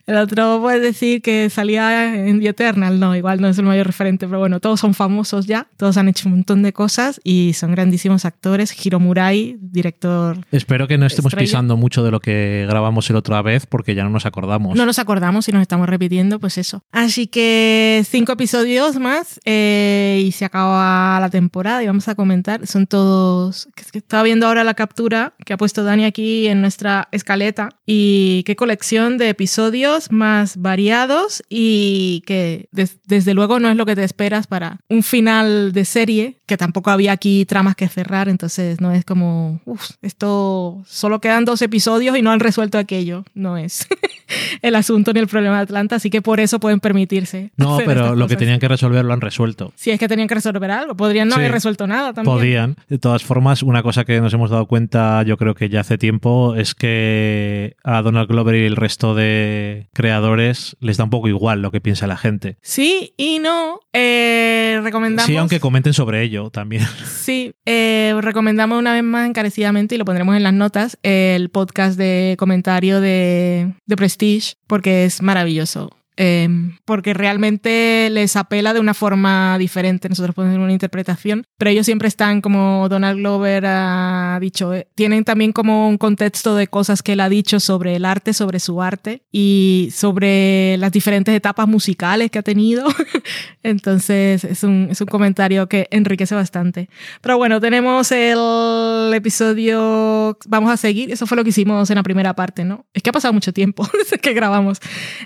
El otro puede decir que salía en The Eternal, no, igual no es el mayor referente, pero bueno, todos son famosos ya, todos han hecho un montón de cosas y son grandísimos actores. Hiro Murai, director. Espero que no estemos pisando mucho de lo que grabamos el otra vez porque ya no nos acordamos. No nos acordamos y nos estamos repitiendo, pues eso. Así que cinco episodios más eh, y se acaba la temporada y vamos a comentar. Son todos. Estaba viendo ahora la captura que ha puesto Dani aquí en nuestra escaleta y qué colección de episodios más variados y que desde luego no es lo que te esperas para un final de serie, que tampoco había aquí tramas que cerrar, entonces no es como, uff, esto solo quedan dos episodios y no han resuelto aquello, no es el asunto ni el problema de Atlanta, así que por eso pueden permitirse. No, pero lo que tenían que resolver lo han resuelto. Si es que tenían que resolver algo, podrían no haber resuelto nada también. Podían. De todas formas, una cosa que nos hemos dado cuenta, yo creo que ya hace tiempo, es que a Donald Glover y el resto de creadores les da un poco igual lo que piensa la gente. Sí y no. Eh, recomendamos. Sí, aunque comenten sobre ello también. Sí, eh, recomendamos una vez más encarecidamente y lo pondremos en las notas el podcast de comentario de, de Prestige porque es maravilloso. Em, porque realmente les apela de una forma diferente. Nosotros podemos tener una interpretación, pero ellos siempre están, como Donald Glover ha dicho, eh, tienen también como un contexto de cosas que él ha dicho sobre el arte, sobre su arte y sobre las diferentes etapas musicales que ha tenido. Entonces es un, es un comentario que enriquece bastante. Pero bueno, tenemos el episodio, vamos a seguir, eso fue lo que hicimos en la primera parte, ¿no? Es que ha pasado mucho tiempo desde que grabamos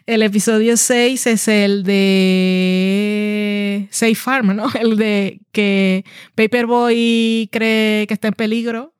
el episodio 6 es el de Safe Farm, ¿no? El de que Paperboy cree que está en peligro.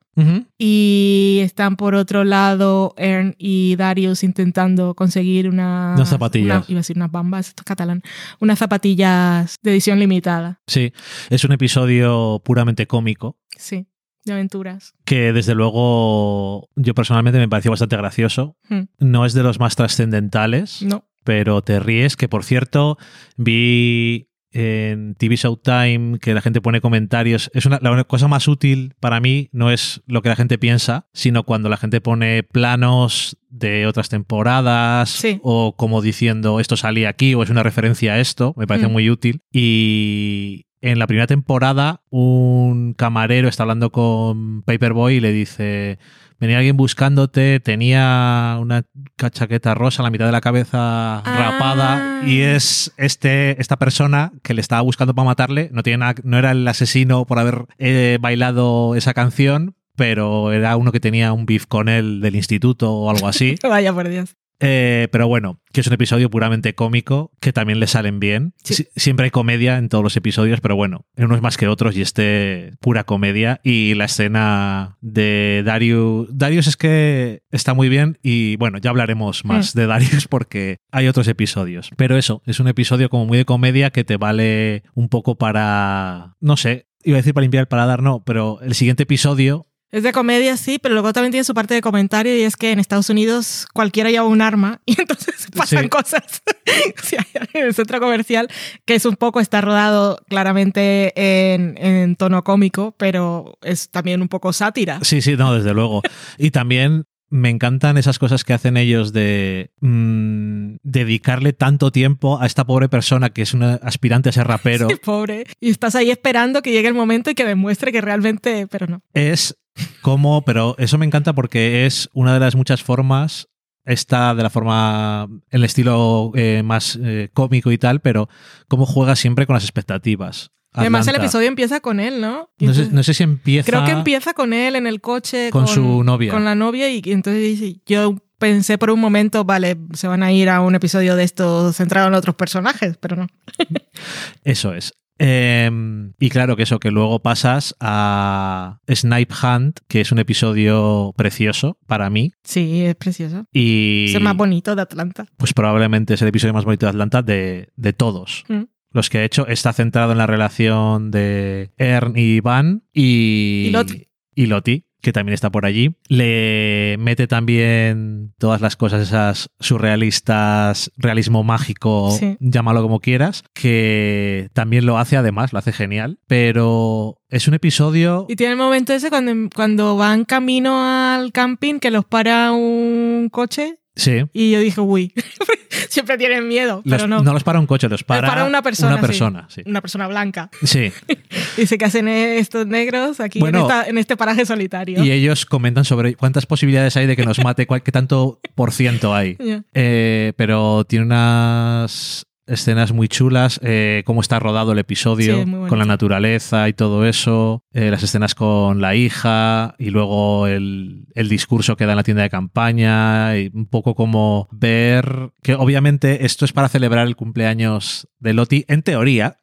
Y están por otro lado Ern y Darius intentando conseguir una, unas zapatillas. iba a decir unas bambas, esto es catalán. Unas zapatillas de edición limitada. Sí, es un episodio puramente cómico. Sí de aventuras. Que desde luego yo personalmente me pareció bastante gracioso. Hmm. No es de los más trascendentales, No. Pero te ríes. Que por cierto, vi en TV Showtime que la gente pone comentarios. Es una, la cosa más útil para mí no es lo que la gente piensa, sino cuando la gente pone planos de otras temporadas Sí. o como diciendo esto salía aquí o es una referencia a esto. Me parece Mm. muy útil. Y en la primera temporada, un camarero está hablando con Paperboy y le dice: Venía alguien buscándote, tenía una chaqueta rosa, la mitad de la cabeza rapada, y es este, esta persona que le estaba buscando para matarle. No, tiene nada- no era el asesino por haber eh, bailado esa canción, pero era uno que tenía un beef con él del instituto o algo así. Vaya por Dios. Eh, pero bueno, que es un episodio puramente cómico, que también le salen bien. Sí. Si- siempre hay comedia en todos los episodios, pero bueno, en unos más que otros y este pura comedia. Y la escena de Darius. Darius es que está muy bien y bueno, ya hablaremos más de Darius porque hay otros episodios. Pero eso, es un episodio como muy de comedia que te vale un poco para. No sé. Iba a decir para limpiar el paladar, no, pero el siguiente episodio Es de comedia, sí, pero luego también tiene su parte de comentario y es que en Estados Unidos cualquiera lleva un arma y entonces pasan Sí. cosas. Sea, en el centro comercial, que es un poco, está rodado claramente en, en tono cómico, pero es también un poco sátira. Sí, sí, no, desde luego. Y también me encantan esas cosas que hacen ellos de mm, dedicarle tanto tiempo a esta pobre persona que es una aspirante a ser rapero. Sí, pobre. Y estás ahí esperando que llegue el momento y que demuestre que realmente, pero no. Es como, pero eso me encanta porque es una de las muchas formas. Está de la forma, el estilo eh, más eh, cómico y tal, pero cómo juega siempre con las expectativas. Además, el episodio empieza con él, ¿no? No sé, no sé si empieza. Creo que empieza con él en el coche. Con su novia. Con la novia y, y entonces dice, yo pensé por un momento, vale, se van a ir a un episodio de esto centrado en otros personajes, pero no. Eso es. Eh, y claro que eso, que luego pasas a Snipe Hunt, que es un episodio precioso para mí. Sí, es precioso. Y Es el más bonito de Atlanta. pues probablemente es el episodio más bonito de Atlanta de, de todos. Mm. Los que he hecho está centrado en la relación de Ern y Van y, Y Lottie, que también está por allí. Le mete también todas las cosas esas surrealistas, realismo mágico, Sí. llámalo como quieras, que también lo hace además, lo hace genial. Pero es un episodio... Y tiene el momento ese cuando, cuando van camino al camping que los para un coche Sí. y yo dije, uy, siempre tienen miedo, Los- pero no. los para un coche, los para, para una persona. Una persona, sí. Una persona blanca. Sí. Dice que hacen estos negros aquí Bueno, en, esta- en este paraje solitario. Y ellos comentan sobre cuántas posibilidades hay de que nos mate, cuál- qué tanto por ciento hay. Eh, pero tiene unas escenas muy chulas, eh, cómo está rodado el episodio, con la naturaleza y todo eso, eh, las escenas con la hija y luego el, el discurso que da en la tienda de campaña y un poco como ver que obviamente esto es para celebrar el cumpleaños de Loti en teoría,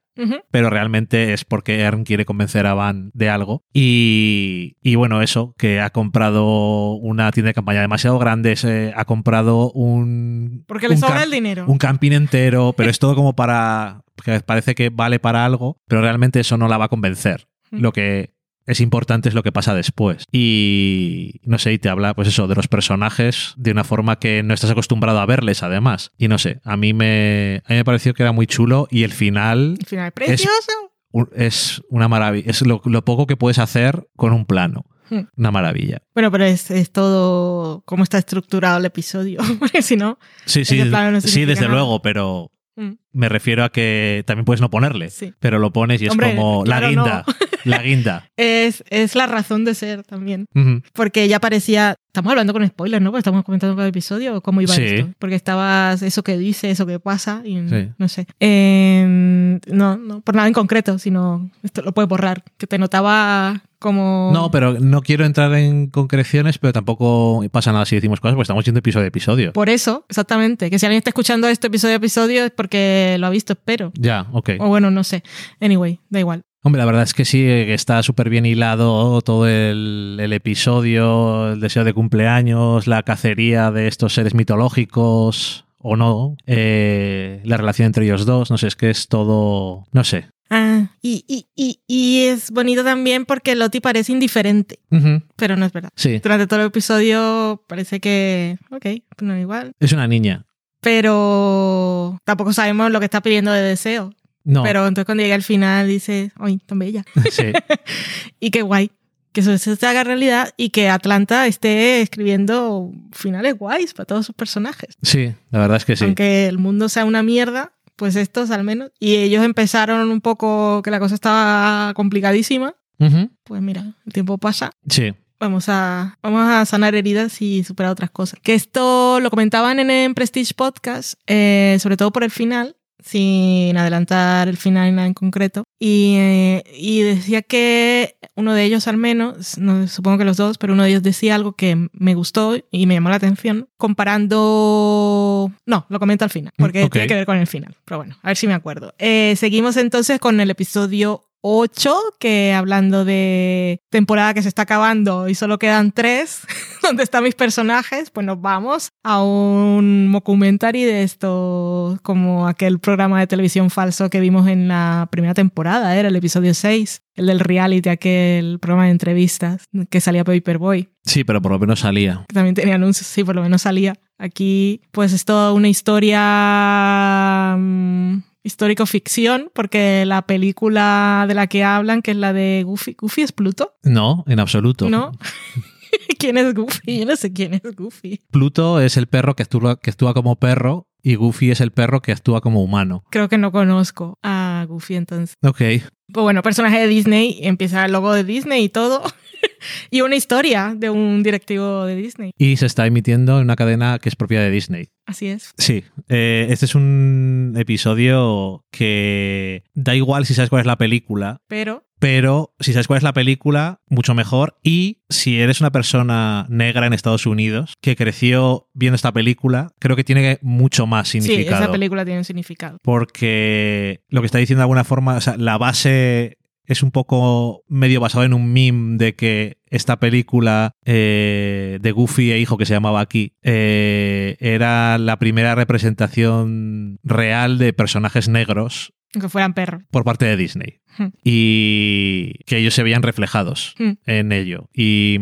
Pero realmente es porque Ern quiere convencer a Van de algo. Y, y bueno, eso, que ha comprado una tienda de campaña demasiado grande, se- ha comprado un... Porque le sobra el dinero. Un camping entero, pero es todo como para... que parece que vale para algo, pero realmente eso no la va a convencer. Lo que es importante es lo que pasa después. Y no sé, y te habla, pues eso, de los personajes de una forma que no estás acostumbrado a verles, además. Y no sé, a mí me, a mí me pareció que era muy chulo y el final Al final, precioso. es una maravilla. Es lo, lo poco que puedes hacer con un plano. Hmm. Una maravilla. Bueno, pero es, es todo cómo está estructurado el episodio. Porque si no, Sí, sí, no sí, desde nada. luego, pero mm, me refiero a que también puedes no ponerle. sí. Pero lo pones y es como claro, la guinda. La guinda. Es, es la razón de ser también. Porque ya parecía. Estamos hablando con spoilers, ¿no? Porque estamos comentando cada episodio cómo iba Sí. esto. Porque estabas eso que dice, eso que pasa, y Sí. no sé. Eh, no, no, por nada en concreto, sino esto lo puedes borrar. Que te notaba como. No, pero no quiero entrar en concreciones, pero tampoco pasa nada si decimos cosas, porque estamos yendo episodio a episodio. Por eso, exactamente. Que si alguien está escuchando esto episodio a episodio es porque lo ha visto, espero. Ya, ok. O bueno, no sé. Anyway, da igual. Hombre, la verdad es que sí, que está súper bien hilado todo el, el episodio, el deseo de cumpleaños, la cacería de estos seres mitológicos o no, eh, la relación entre ellos dos, no sé, es que es todo, no sé. Ah, y, y, y, y es bonito también porque Lottie parece indiferente, pero no es verdad. Sí, Durante todo el episodio parece que, ok, pues no igual. es una niña. Pero tampoco sabemos lo que está pidiendo de deseo. No, Pero entonces cuando llega al final dice, ¡ay, tan bella! sí. y qué guay. Que eso se haga realidad y que Atlanta esté escribiendo finales guays para todos sus personajes. Sí, la verdad es que sí. Aunque el mundo sea una mierda, pues estos al menos. Y ellos empezaron un poco que la cosa estaba complicadísima. Pues mira, el tiempo pasa. Sí, Vamos a, vamos a sanar heridas y superar otras cosas. Que esto lo comentaban en el Prestige Podcast, eh, sobre todo por el final, sin adelantar el final ni nada en concreto. Y, eh, y decía que uno de ellos al menos, no, supongo que los dos, pero uno de ellos decía algo que me gustó y me llamó la atención, comparando... No, lo comento al final, porque Mm, tiene que ver con el final. Pero bueno, a ver si me acuerdo. Eh, seguimos entonces con el episodio 8, que hablando de temporada que se está acabando y solo quedan tres, donde están mis personajes, pues nos vamos a un documentary de esto, como aquel programa de televisión falso que vimos en la primera temporada, era el episodio 6, el del reality, aquel programa de entrevistas que salía Paperboy sí, pero por lo menos salía. también tenía anuncios, sí, por lo menos salía. Aquí, pues es toda una historia mm, histórico-ficción, porque la película de la que hablan, que es la de Goofy, ¿Goofy es Pluto? No, en absoluto. ¿No? ¿Quién es Goofy? Yo no sé quién es Goofy. Pluto es el perro que actúa, que actúa como perro y Goofy es el perro que actúa como humano. Creo que no conozco a Goofy entonces. Ok. Pues bueno, personaje de Disney, empieza el logo de Disney y todo. y una historia de un directivo de Disney. Y se está emitiendo en una cadena que es propia de Disney. Así es. Sí, eh, este es un episodio que da igual si sabes cuál es la película, Pero, pero si sabes cuál es la película, mucho mejor. Y si eres una persona negra en Estados Unidos que creció viendo esta película, creo que tiene mucho más sí, significado. esa película tiene un significado. porque lo que está diciendo de alguna forma, o sea, la base es un poco medio basado en un meme de que esta película eh, de Goofy e hijo que se llamaba aquí eh, era la primera representación real de personajes negros Aunque fueran perros. por parte de Disney y que ellos se veían reflejados en ello y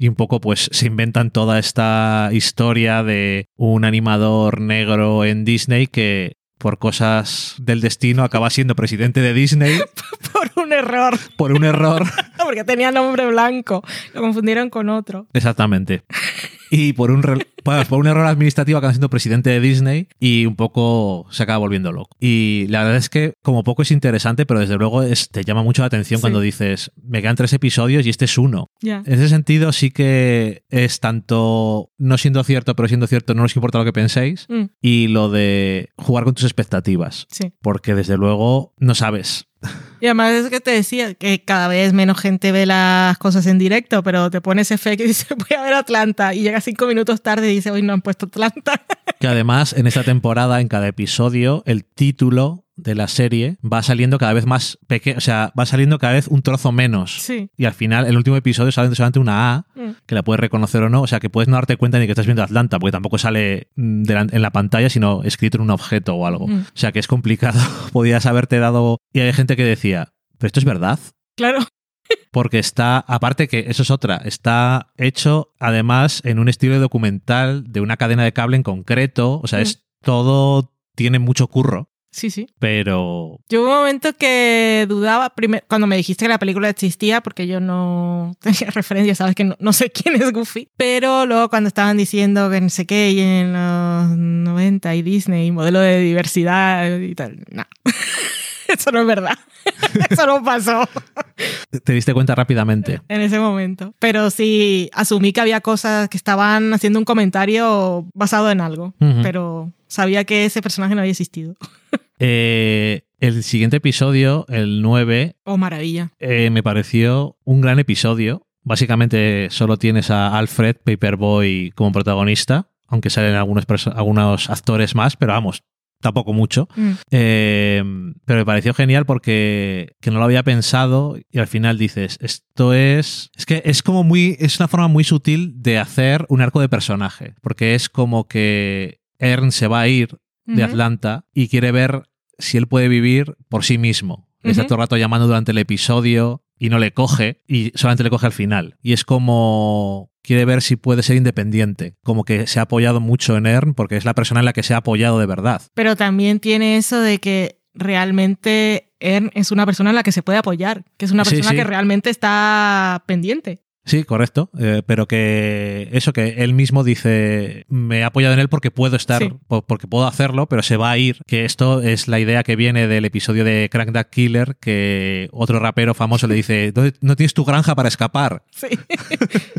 y un poco pues se inventan toda esta historia de un animador negro en Disney que por cosas del destino acaba siendo presidente de Disney Por un error. por un error. Porque tenía nombre blanco. Lo confundieron con otro. Exactamente. Y por un, por un error administrativo acaba siendo presidente de Disney y un poco se acaba volviendo loco. Y la verdad es que como poco es interesante, pero desde luego es- te llama mucho la atención Sí. cuando dices, me quedan tres episodios y este es uno. En ese sentido sí que es tanto no siendo cierto, pero siendo cierto, no nos importa lo que penséis. Mm, Y lo de jugar con tus expectativas. sí. Porque desde luego no sabes. Y además es que te decía que cada vez menos gente ve las cosas en directo, pero te pones efecto y dices, voy a ver Atlanta. Y llega cinco minutos tarde y dice, hoy no han puesto Atlanta. Que además en esta temporada, en cada episodio, el título de la serie va saliendo cada vez más pequeño, o sea, va saliendo cada vez un trozo menos. Sí. Y al final, el último episodio sale solamente una A, Mm. que la puedes reconocer o no. O sea, que puedes no darte cuenta ni que estás viendo Atlanta, porque tampoco sale mm, en la pantalla, sino escrito en un objeto o algo. Mm. O sea, que es complicado. Podías haberte dado... Y hay gente que decía, ¿pero esto es verdad? Claro. Porque está, aparte que eso es otra, está hecho además en un estilo documental de una cadena de cable en concreto. O sea, Mm. es todo, tiene mucho curro, Sí, sí. pero Yo hubo un momento que dudaba, primer- cuando me dijiste que la película existía, porque yo no tenía referencia, sabes que no, no sé quién es Goofy, pero luego cuando estaban diciendo que no sé qué, y en los 90 y Disney, modelo de diversidad y tal, no. Eso no es verdad. Eso no pasó te diste cuenta rápidamente. en ese momento. Pero sí, asumí que había cosas que estaban haciendo un comentario basado en algo, pero sabía que ese personaje no había existido. Eh, el siguiente episodio, el 9, Oh, maravilla. eh, me pareció un gran episodio. Básicamente solo tienes a Alfred Paperboy como protagonista, aunque salen algunos, actores más, pero vamos, tampoco mucho. Mm. Eh, pero me pareció genial porque que no lo había pensado y al final dices, esto es... Es que es como muy... Es una forma muy sutil de hacer un arco de personaje, porque es como que Ern se va a ir de. Atlanta y quiere ver si él puede vivir por sí mismo. Está todo el rato llamando durante el episodio y no le coge y solamente le coge al final. Y es como quiere ver si puede ser independiente, como que se ha apoyado mucho en Ern porque es la persona en la que se ha apoyado de verdad. Pero también tiene eso de que realmente Ern es una persona en la que se puede apoyar, que es una Sí, persona sí. que realmente está pendiente. Sí, correcto, eh, pero que eso que él mismo dice, me he apoyado en él porque puedo estar, Sí. porque puedo hacerlo, pero se va a ir, que esto es la idea que viene del episodio de Crank That Killer, que otro rapero famoso le dice, "¿Dónde- no tienes tu granja para escapar, Sí.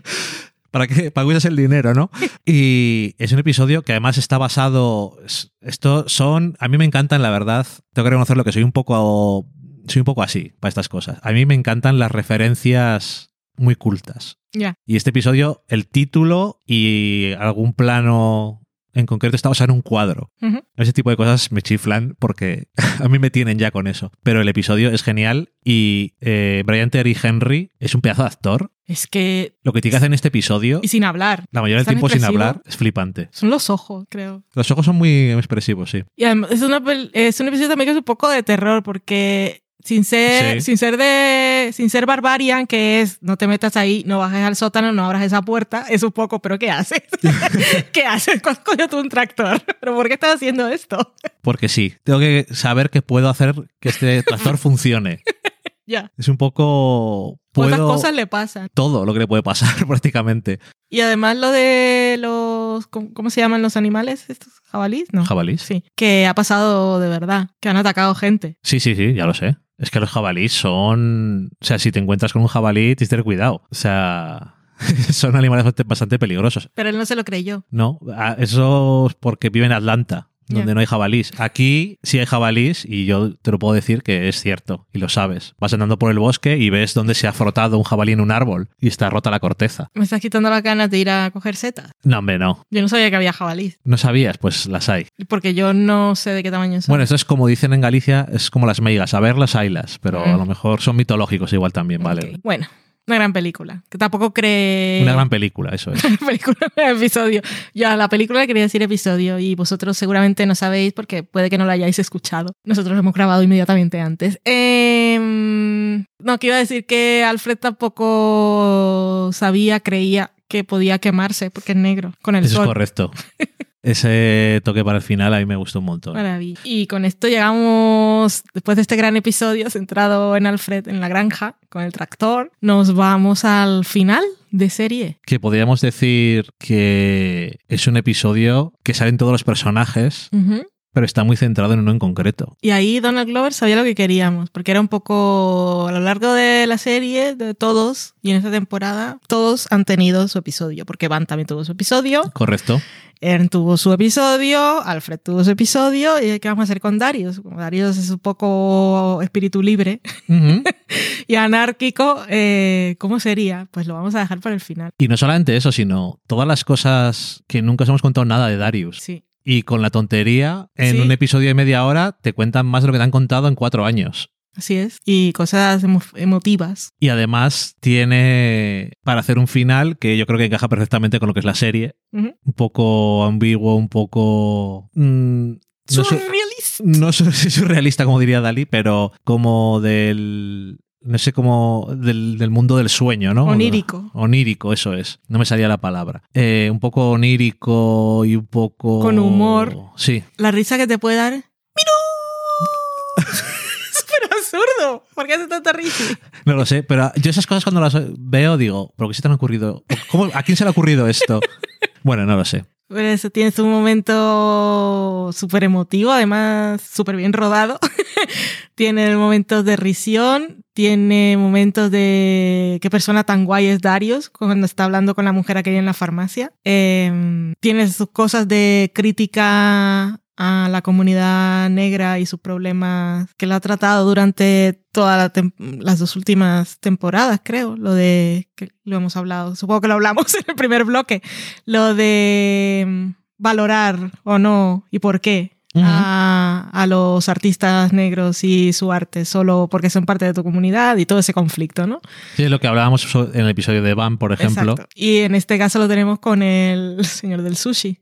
¿para qué? ¿Para el dinero, no? Y es un episodio que además está basado, es- esto son, a mí me encantan, la verdad, tengo que reconocerlo que soy un poco, soy un poco así para estas cosas. A mí me encantan las referencias muy cultas. Ya. Y este episodio, el título y algún plano en concreto está basado en un cuadro. Ese tipo de cosas me chiflan porque a mí me tienen ya con eso. Pero el episodio es genial y eh, Brian Terry Henry es un pedazo de actor. Es que. Lo que tiene que hacer en este episodio, Y sin hablar. la mayoría del tiempo sin hablar, es flipante. Son los ojos, creo. Los ojos son muy expresivos, sí. Y además es, una, es un episodio también que es un poco de terror, porque sin ser, Sí. sin ser de. Sin ser barbarian, que es no te metas ahí, no bajes al sótano, no abras esa puerta, es un poco, pero ¿qué haces? ¿Qué haces? ¿Cuál coño tú un tractor? ¿Pero por qué estás haciendo esto? Porque sí, tengo que saber que puedo hacer que este tractor funcione. Ya. Es un poco... ¿Cuántas cosas le pasan? todo lo que le puede pasar prácticamente. Y además lo de los. ¿Cómo, cómo se llaman los animales? ¿Estos jabalís? No. ¿Jabalís? Sí. Que ha pasado de verdad. Que han atacado gente. Sí, sí, sí, ya lo sé. Es que los jabalíes son... O sea, si te encuentras con un jabalí, tienes que tener cuidado. O sea, son animales bastante- bastante peligrosos. Pero él no se lo creyó. No, eso es porque vive en Atlanta, donde no hay jabalís. Aquí sí hay jabalís y yo te lo puedo decir que es cierto y lo sabes. Vas andando por el bosque y ves dónde se ha frotado un jabalí en un árbol y está rota la corteza. Me estás quitando las ganas de ir a coger setas. No, hombre, no. Yo no sabía que había jabalís. No sabías, pues las hay. Porque yo no sé de qué tamaño son. Bueno, esto es como dicen en Galicia, es como las meigas, a verlas haylas, pero Mm. a lo mejor son mitológicos igual también, ¿vale? Bueno, una gran película. Que tampoco cree. Una gran película, eso es. película, un episodio. Ya, la película quería decir episodio y vosotros seguramente no sabéis porque puede que no lo hayáis escuchado. Nosotros lo hemos grabado inmediatamente antes. Em, no, a decir que Alfred tampoco sabía, creía que podía quemarse porque es negro con el Eso es sol. correcto. Ese toque para el final a mí me gustó un montón. Maravilla. Y con esto llegamos, después de este gran episodio centrado en Alfred en la granja, con el tractor, nos vamos al final de serie. Que podríamos decir que es un episodio que salen todos los personajes, Ujú. Pero está muy centrado en uno en concreto. Y ahí Donald Glover sabía lo que queríamos, porque era un poco a lo largo de la serie, de todos, y en esta temporada, todos han tenido su episodio, porque Van también tuvo su episodio, Correcto. Ern tuvo su episodio, Alfred tuvo su episodio, y ¿qué vamos a hacer con Darius? Como Darius es un poco espíritu libre Ujú. y anárquico, eh, ¿cómo sería? Pues lo vamos a dejar para el final. Y no solamente eso, sino todas las cosas que nunca os hemos contado nada de Darius. Sí. Y con la tontería, en Sí. un episodio de media hora, te cuentan más de lo que te han contado en cuatro años. Así es. Y cosas emo- emotivas. Y además tiene para hacer un final que yo creo que encaja perfectamente con lo que es la serie. Un poco ambiguo, un poco... mm, no Surrealista. no sé si surrealista como diría Dalí, pero como del... No sé cómo... Del, del mundo del sueño, ¿no? Onírico. Onírico, eso es. No me salía la palabra. Eh, un poco onírico y un poco... Con humor. Sí. La risa que te puede dar. ¡Miro! Súper absurdo. ¿Por qué hace tanta risa? No lo sé, pero yo esas cosas cuando las veo digo, ¿pero qué se te han ocurrido? ¿Cómo, ¿A quién se le ha ocurrido esto? Bueno, no lo sé. Pero eso tiene un momento súper emotivo, además súper bien rodado. tiene momentos de risión, tiene momentos de qué persona tan guay es Darius cuando está hablando con la mujer aquella en la farmacia. Eh, tiene sus cosas de crítica a la comunidad negra y sus problemas que lo ha tratado durante todas la las dos últimas temporadas, creo. Lo de, que lo hemos hablado, supongo que lo hablamos en el primer bloque, lo de mm, valorar o no y por qué A, a los artistas negros y su arte solo porque son parte de tu comunidad y todo ese conflicto, ¿no? Sí, es lo que hablábamos en el episodio de Van, por ejemplo. Exacto. Y en este caso lo tenemos con el señor del sushi.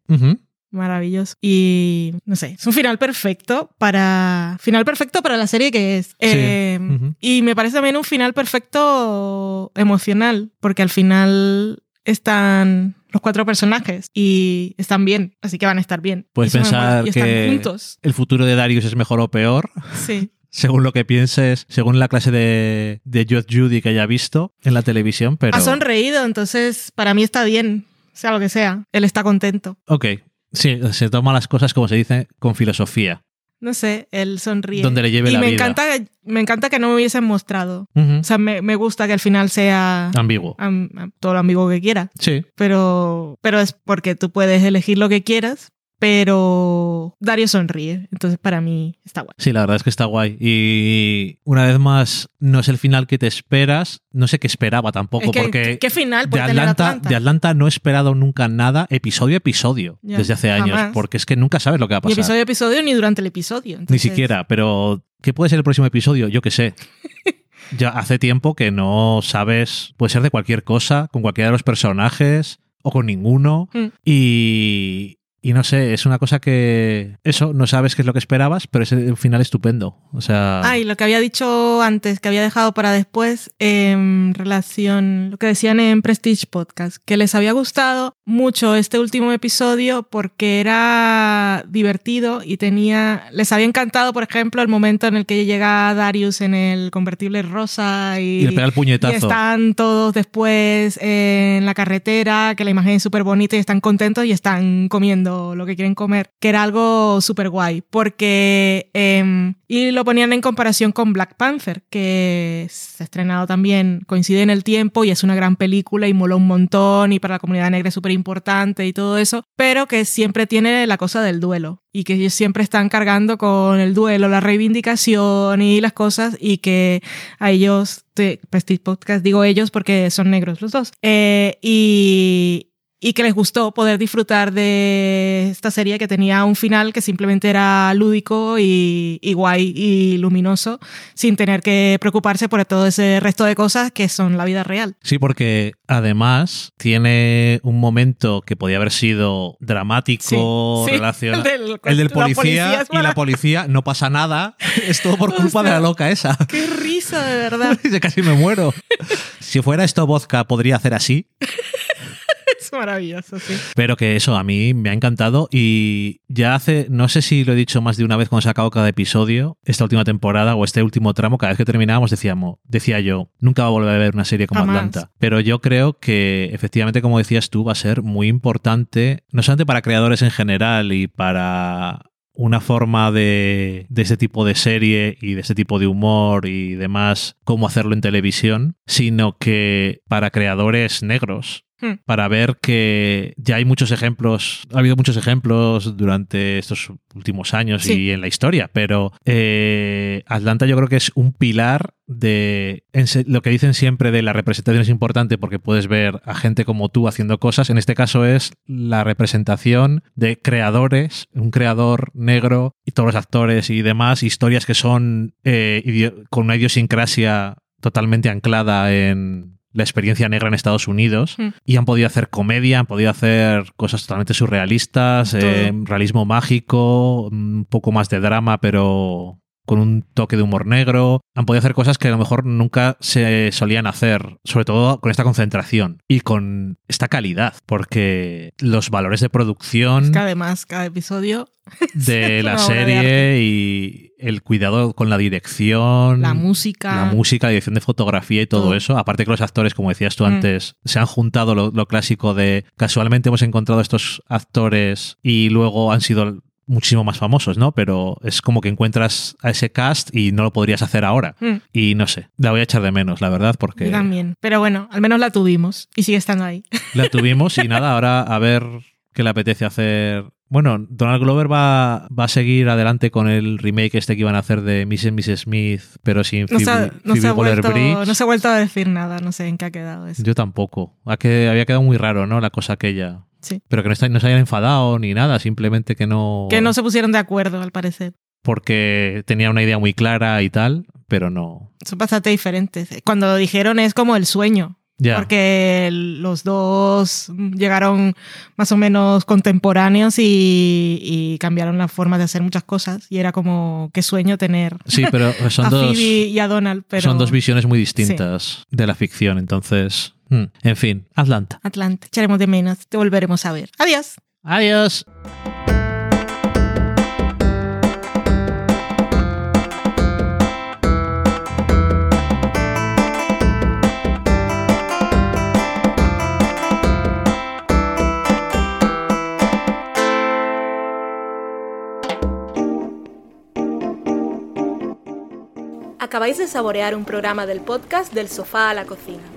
Maravilloso. Y no sé, es un final perfecto para. Final perfecto para la serie que es. Eh, Ujú. Y me parece también un final perfecto emocional, porque al final están los cuatro personajes y están bien, así que van a estar bien. Puedes Y pensar y que juntos. el futuro de Darius es mejor o peor, Sí. según lo que pienses, según la clase de, de Judge Judy que haya visto en la televisión, pero... Ha sonreído, entonces para mí está bien, sea lo que sea. Él está contento. Ok, sí, se toma las cosas, como se dice, con filosofía. No sé, él sonríe. Donde le lleve y la me vida. encanta, me encanta que no me hubiesen mostrado. O sea, me, me gusta que al final sea Ambiguo. am- am- todo lo ambiguo que quiera. Sí, Pero, pero es porque tú puedes elegir lo que quieras, pero Dario sonríe. Entonces para mí está guay. sí, la verdad es que está guay. Y una vez más, no es el final que te esperas. No sé qué esperaba tampoco, Es que, porque ¿qué, final de Atlanta, Atlanta? de Atlanta no he esperado nunca nada, episodio a episodio, Ya, desde hace años, porque es que nunca sabes lo que va a Ni pasar. episodio a episodio ni durante el episodio. Ni Entonces, siquiera, pero ¿qué puede ser el próximo episodio? Yo qué sé. Ya hace tiempo que no sabes, puede ser de cualquier cosa, con cualquiera de los personajes o con ninguno. Mm. Y, y no sé, es una cosa que eso, no sabes qué es lo que esperabas, pero es un final estupendo. O sea, Ah, y lo que había dicho antes, que había dejado para después, en relación, lo que decían en Prestige Podcast, que les había gustado mucho este último episodio porque era divertido y tenía, les había encantado, por ejemplo, el momento en el que llega Darius en el convertible rosa y, y le pega el y puñetazo. están todos después en la carretera, que la imagen es súper bonita y están contentos y están comiendo lo que quieren comer, que era algo súper guay, porque... em, y lo ponían en comparación con Black Panther, que se ha estrenado también, coincide en el tiempo y es una gran película y moló un montón y para la comunidad negra es súper importante y todo eso, pero que siempre tiene la cosa del duelo y que ellos siempre están cargando con el duelo, la reivindicación y las cosas y que a ellos, Prestige Podcast digo ellos porque son negros los dos, eh, y, y que les gustó poder disfrutar de esta serie que tenía un final que simplemente era lúdico y, y guay y luminoso, sin tener que preocuparse por todo ese resto de cosas que son la vida real. Sí, porque además tiene un momento que podía haber sido dramático, Sí, sí. El del- el del la policía, policía es y la policía no pasa nada. Es todo por culpa de la loca esa. ¡Qué risa, de verdad! Casi me muero. Si fuera esto vodka, podría hacer así. es maravilloso, sí. Pero que eso a mí me ha encantado y ya hace, no sé si lo he dicho más de una vez cuando se ha acabado cada episodio, esta última temporada o este último tramo, cada vez que terminábamos decíamos, decía yo, nunca va a volver a ver una serie como Jamás. Atlanta. Pero yo creo que efectivamente, como decías tú, va a ser muy importante, no solamente para creadores en general y para una forma de, de este tipo de serie y de este tipo de humor y demás, cómo hacerlo en televisión, sino que para creadores negros, Hmm. para ver que ya hay muchos ejemplos, ha habido muchos ejemplos durante estos últimos años Sí. y en la historia, pero eh, Atlanta yo creo que es un pilar de lo que dicen siempre de la representación es importante porque puedes ver a gente como tú haciendo cosas, en este caso es la representación de creadores, un creador negro y todos los actores y demás, historias que son eh, con una idiosincrasia totalmente anclada en la experiencia negra en Estados Unidos Mm. y han podido hacer comedia, han podido hacer cosas totalmente surrealistas, eh, realismo mágico, un poco más de drama, pero con un toque de humor negro. Han podido hacer cosas que a lo mejor nunca se solían hacer, sobre todo con esta concentración y con esta calidad, porque los valores de producción Es que además, cada episodio, de la de serie y el cuidado con la dirección, la música. la música, la dirección de fotografía y todo, Todo. eso. Aparte que los actores, como decías tú Mm. antes, se han juntado lo, lo clásico de casualmente hemos encontrado estos actores y luego han sido muchísimo más famosos, ¿no? Pero es como que encuentras a ese cast y no lo podrías hacer ahora. Mm, Y no sé, la voy a echar de menos, la verdad, porque yo también. Pero bueno, al menos la tuvimos y sigue estando ahí. la tuvimos y nada, ahora a ver qué le apetece hacer. Bueno, Donald Glover va, va a seguir adelante con el remake este que iban a hacer de Mrs. Mrs. Smith, pero sin No Phoebe, ha, no, se ha vuelto, Waller-Bridge. no se ha vuelto a decir nada, no sé en qué ha quedado eso. Yo tampoco. Ha que, había quedado muy raro, ¿no? La cosa aquella. Sí. Pero que no, está- no se hayan enfadado ni nada, simplemente que no... Que no se pusieron de acuerdo, al parecer. Porque tenía una idea muy clara y tal, pero no... Son bastante diferentes. Cuando lo dijeron es como el sueño. Porque los dos llegaron más o menos contemporáneos y, cambiaron la forma de hacer muchas cosas. Y era como qué sueño tener sí, pero son a dos, Phoebe y a Donald. Pero... Son dos visiones muy distintas de la ficción. Entonces, hmm, en fin, Atlanta. Atlanta. Echaremos de menos. Te volveremos a ver. Adiós. Adiós. Acabáis de saborear un programa del podcast Del sofá a la cocina.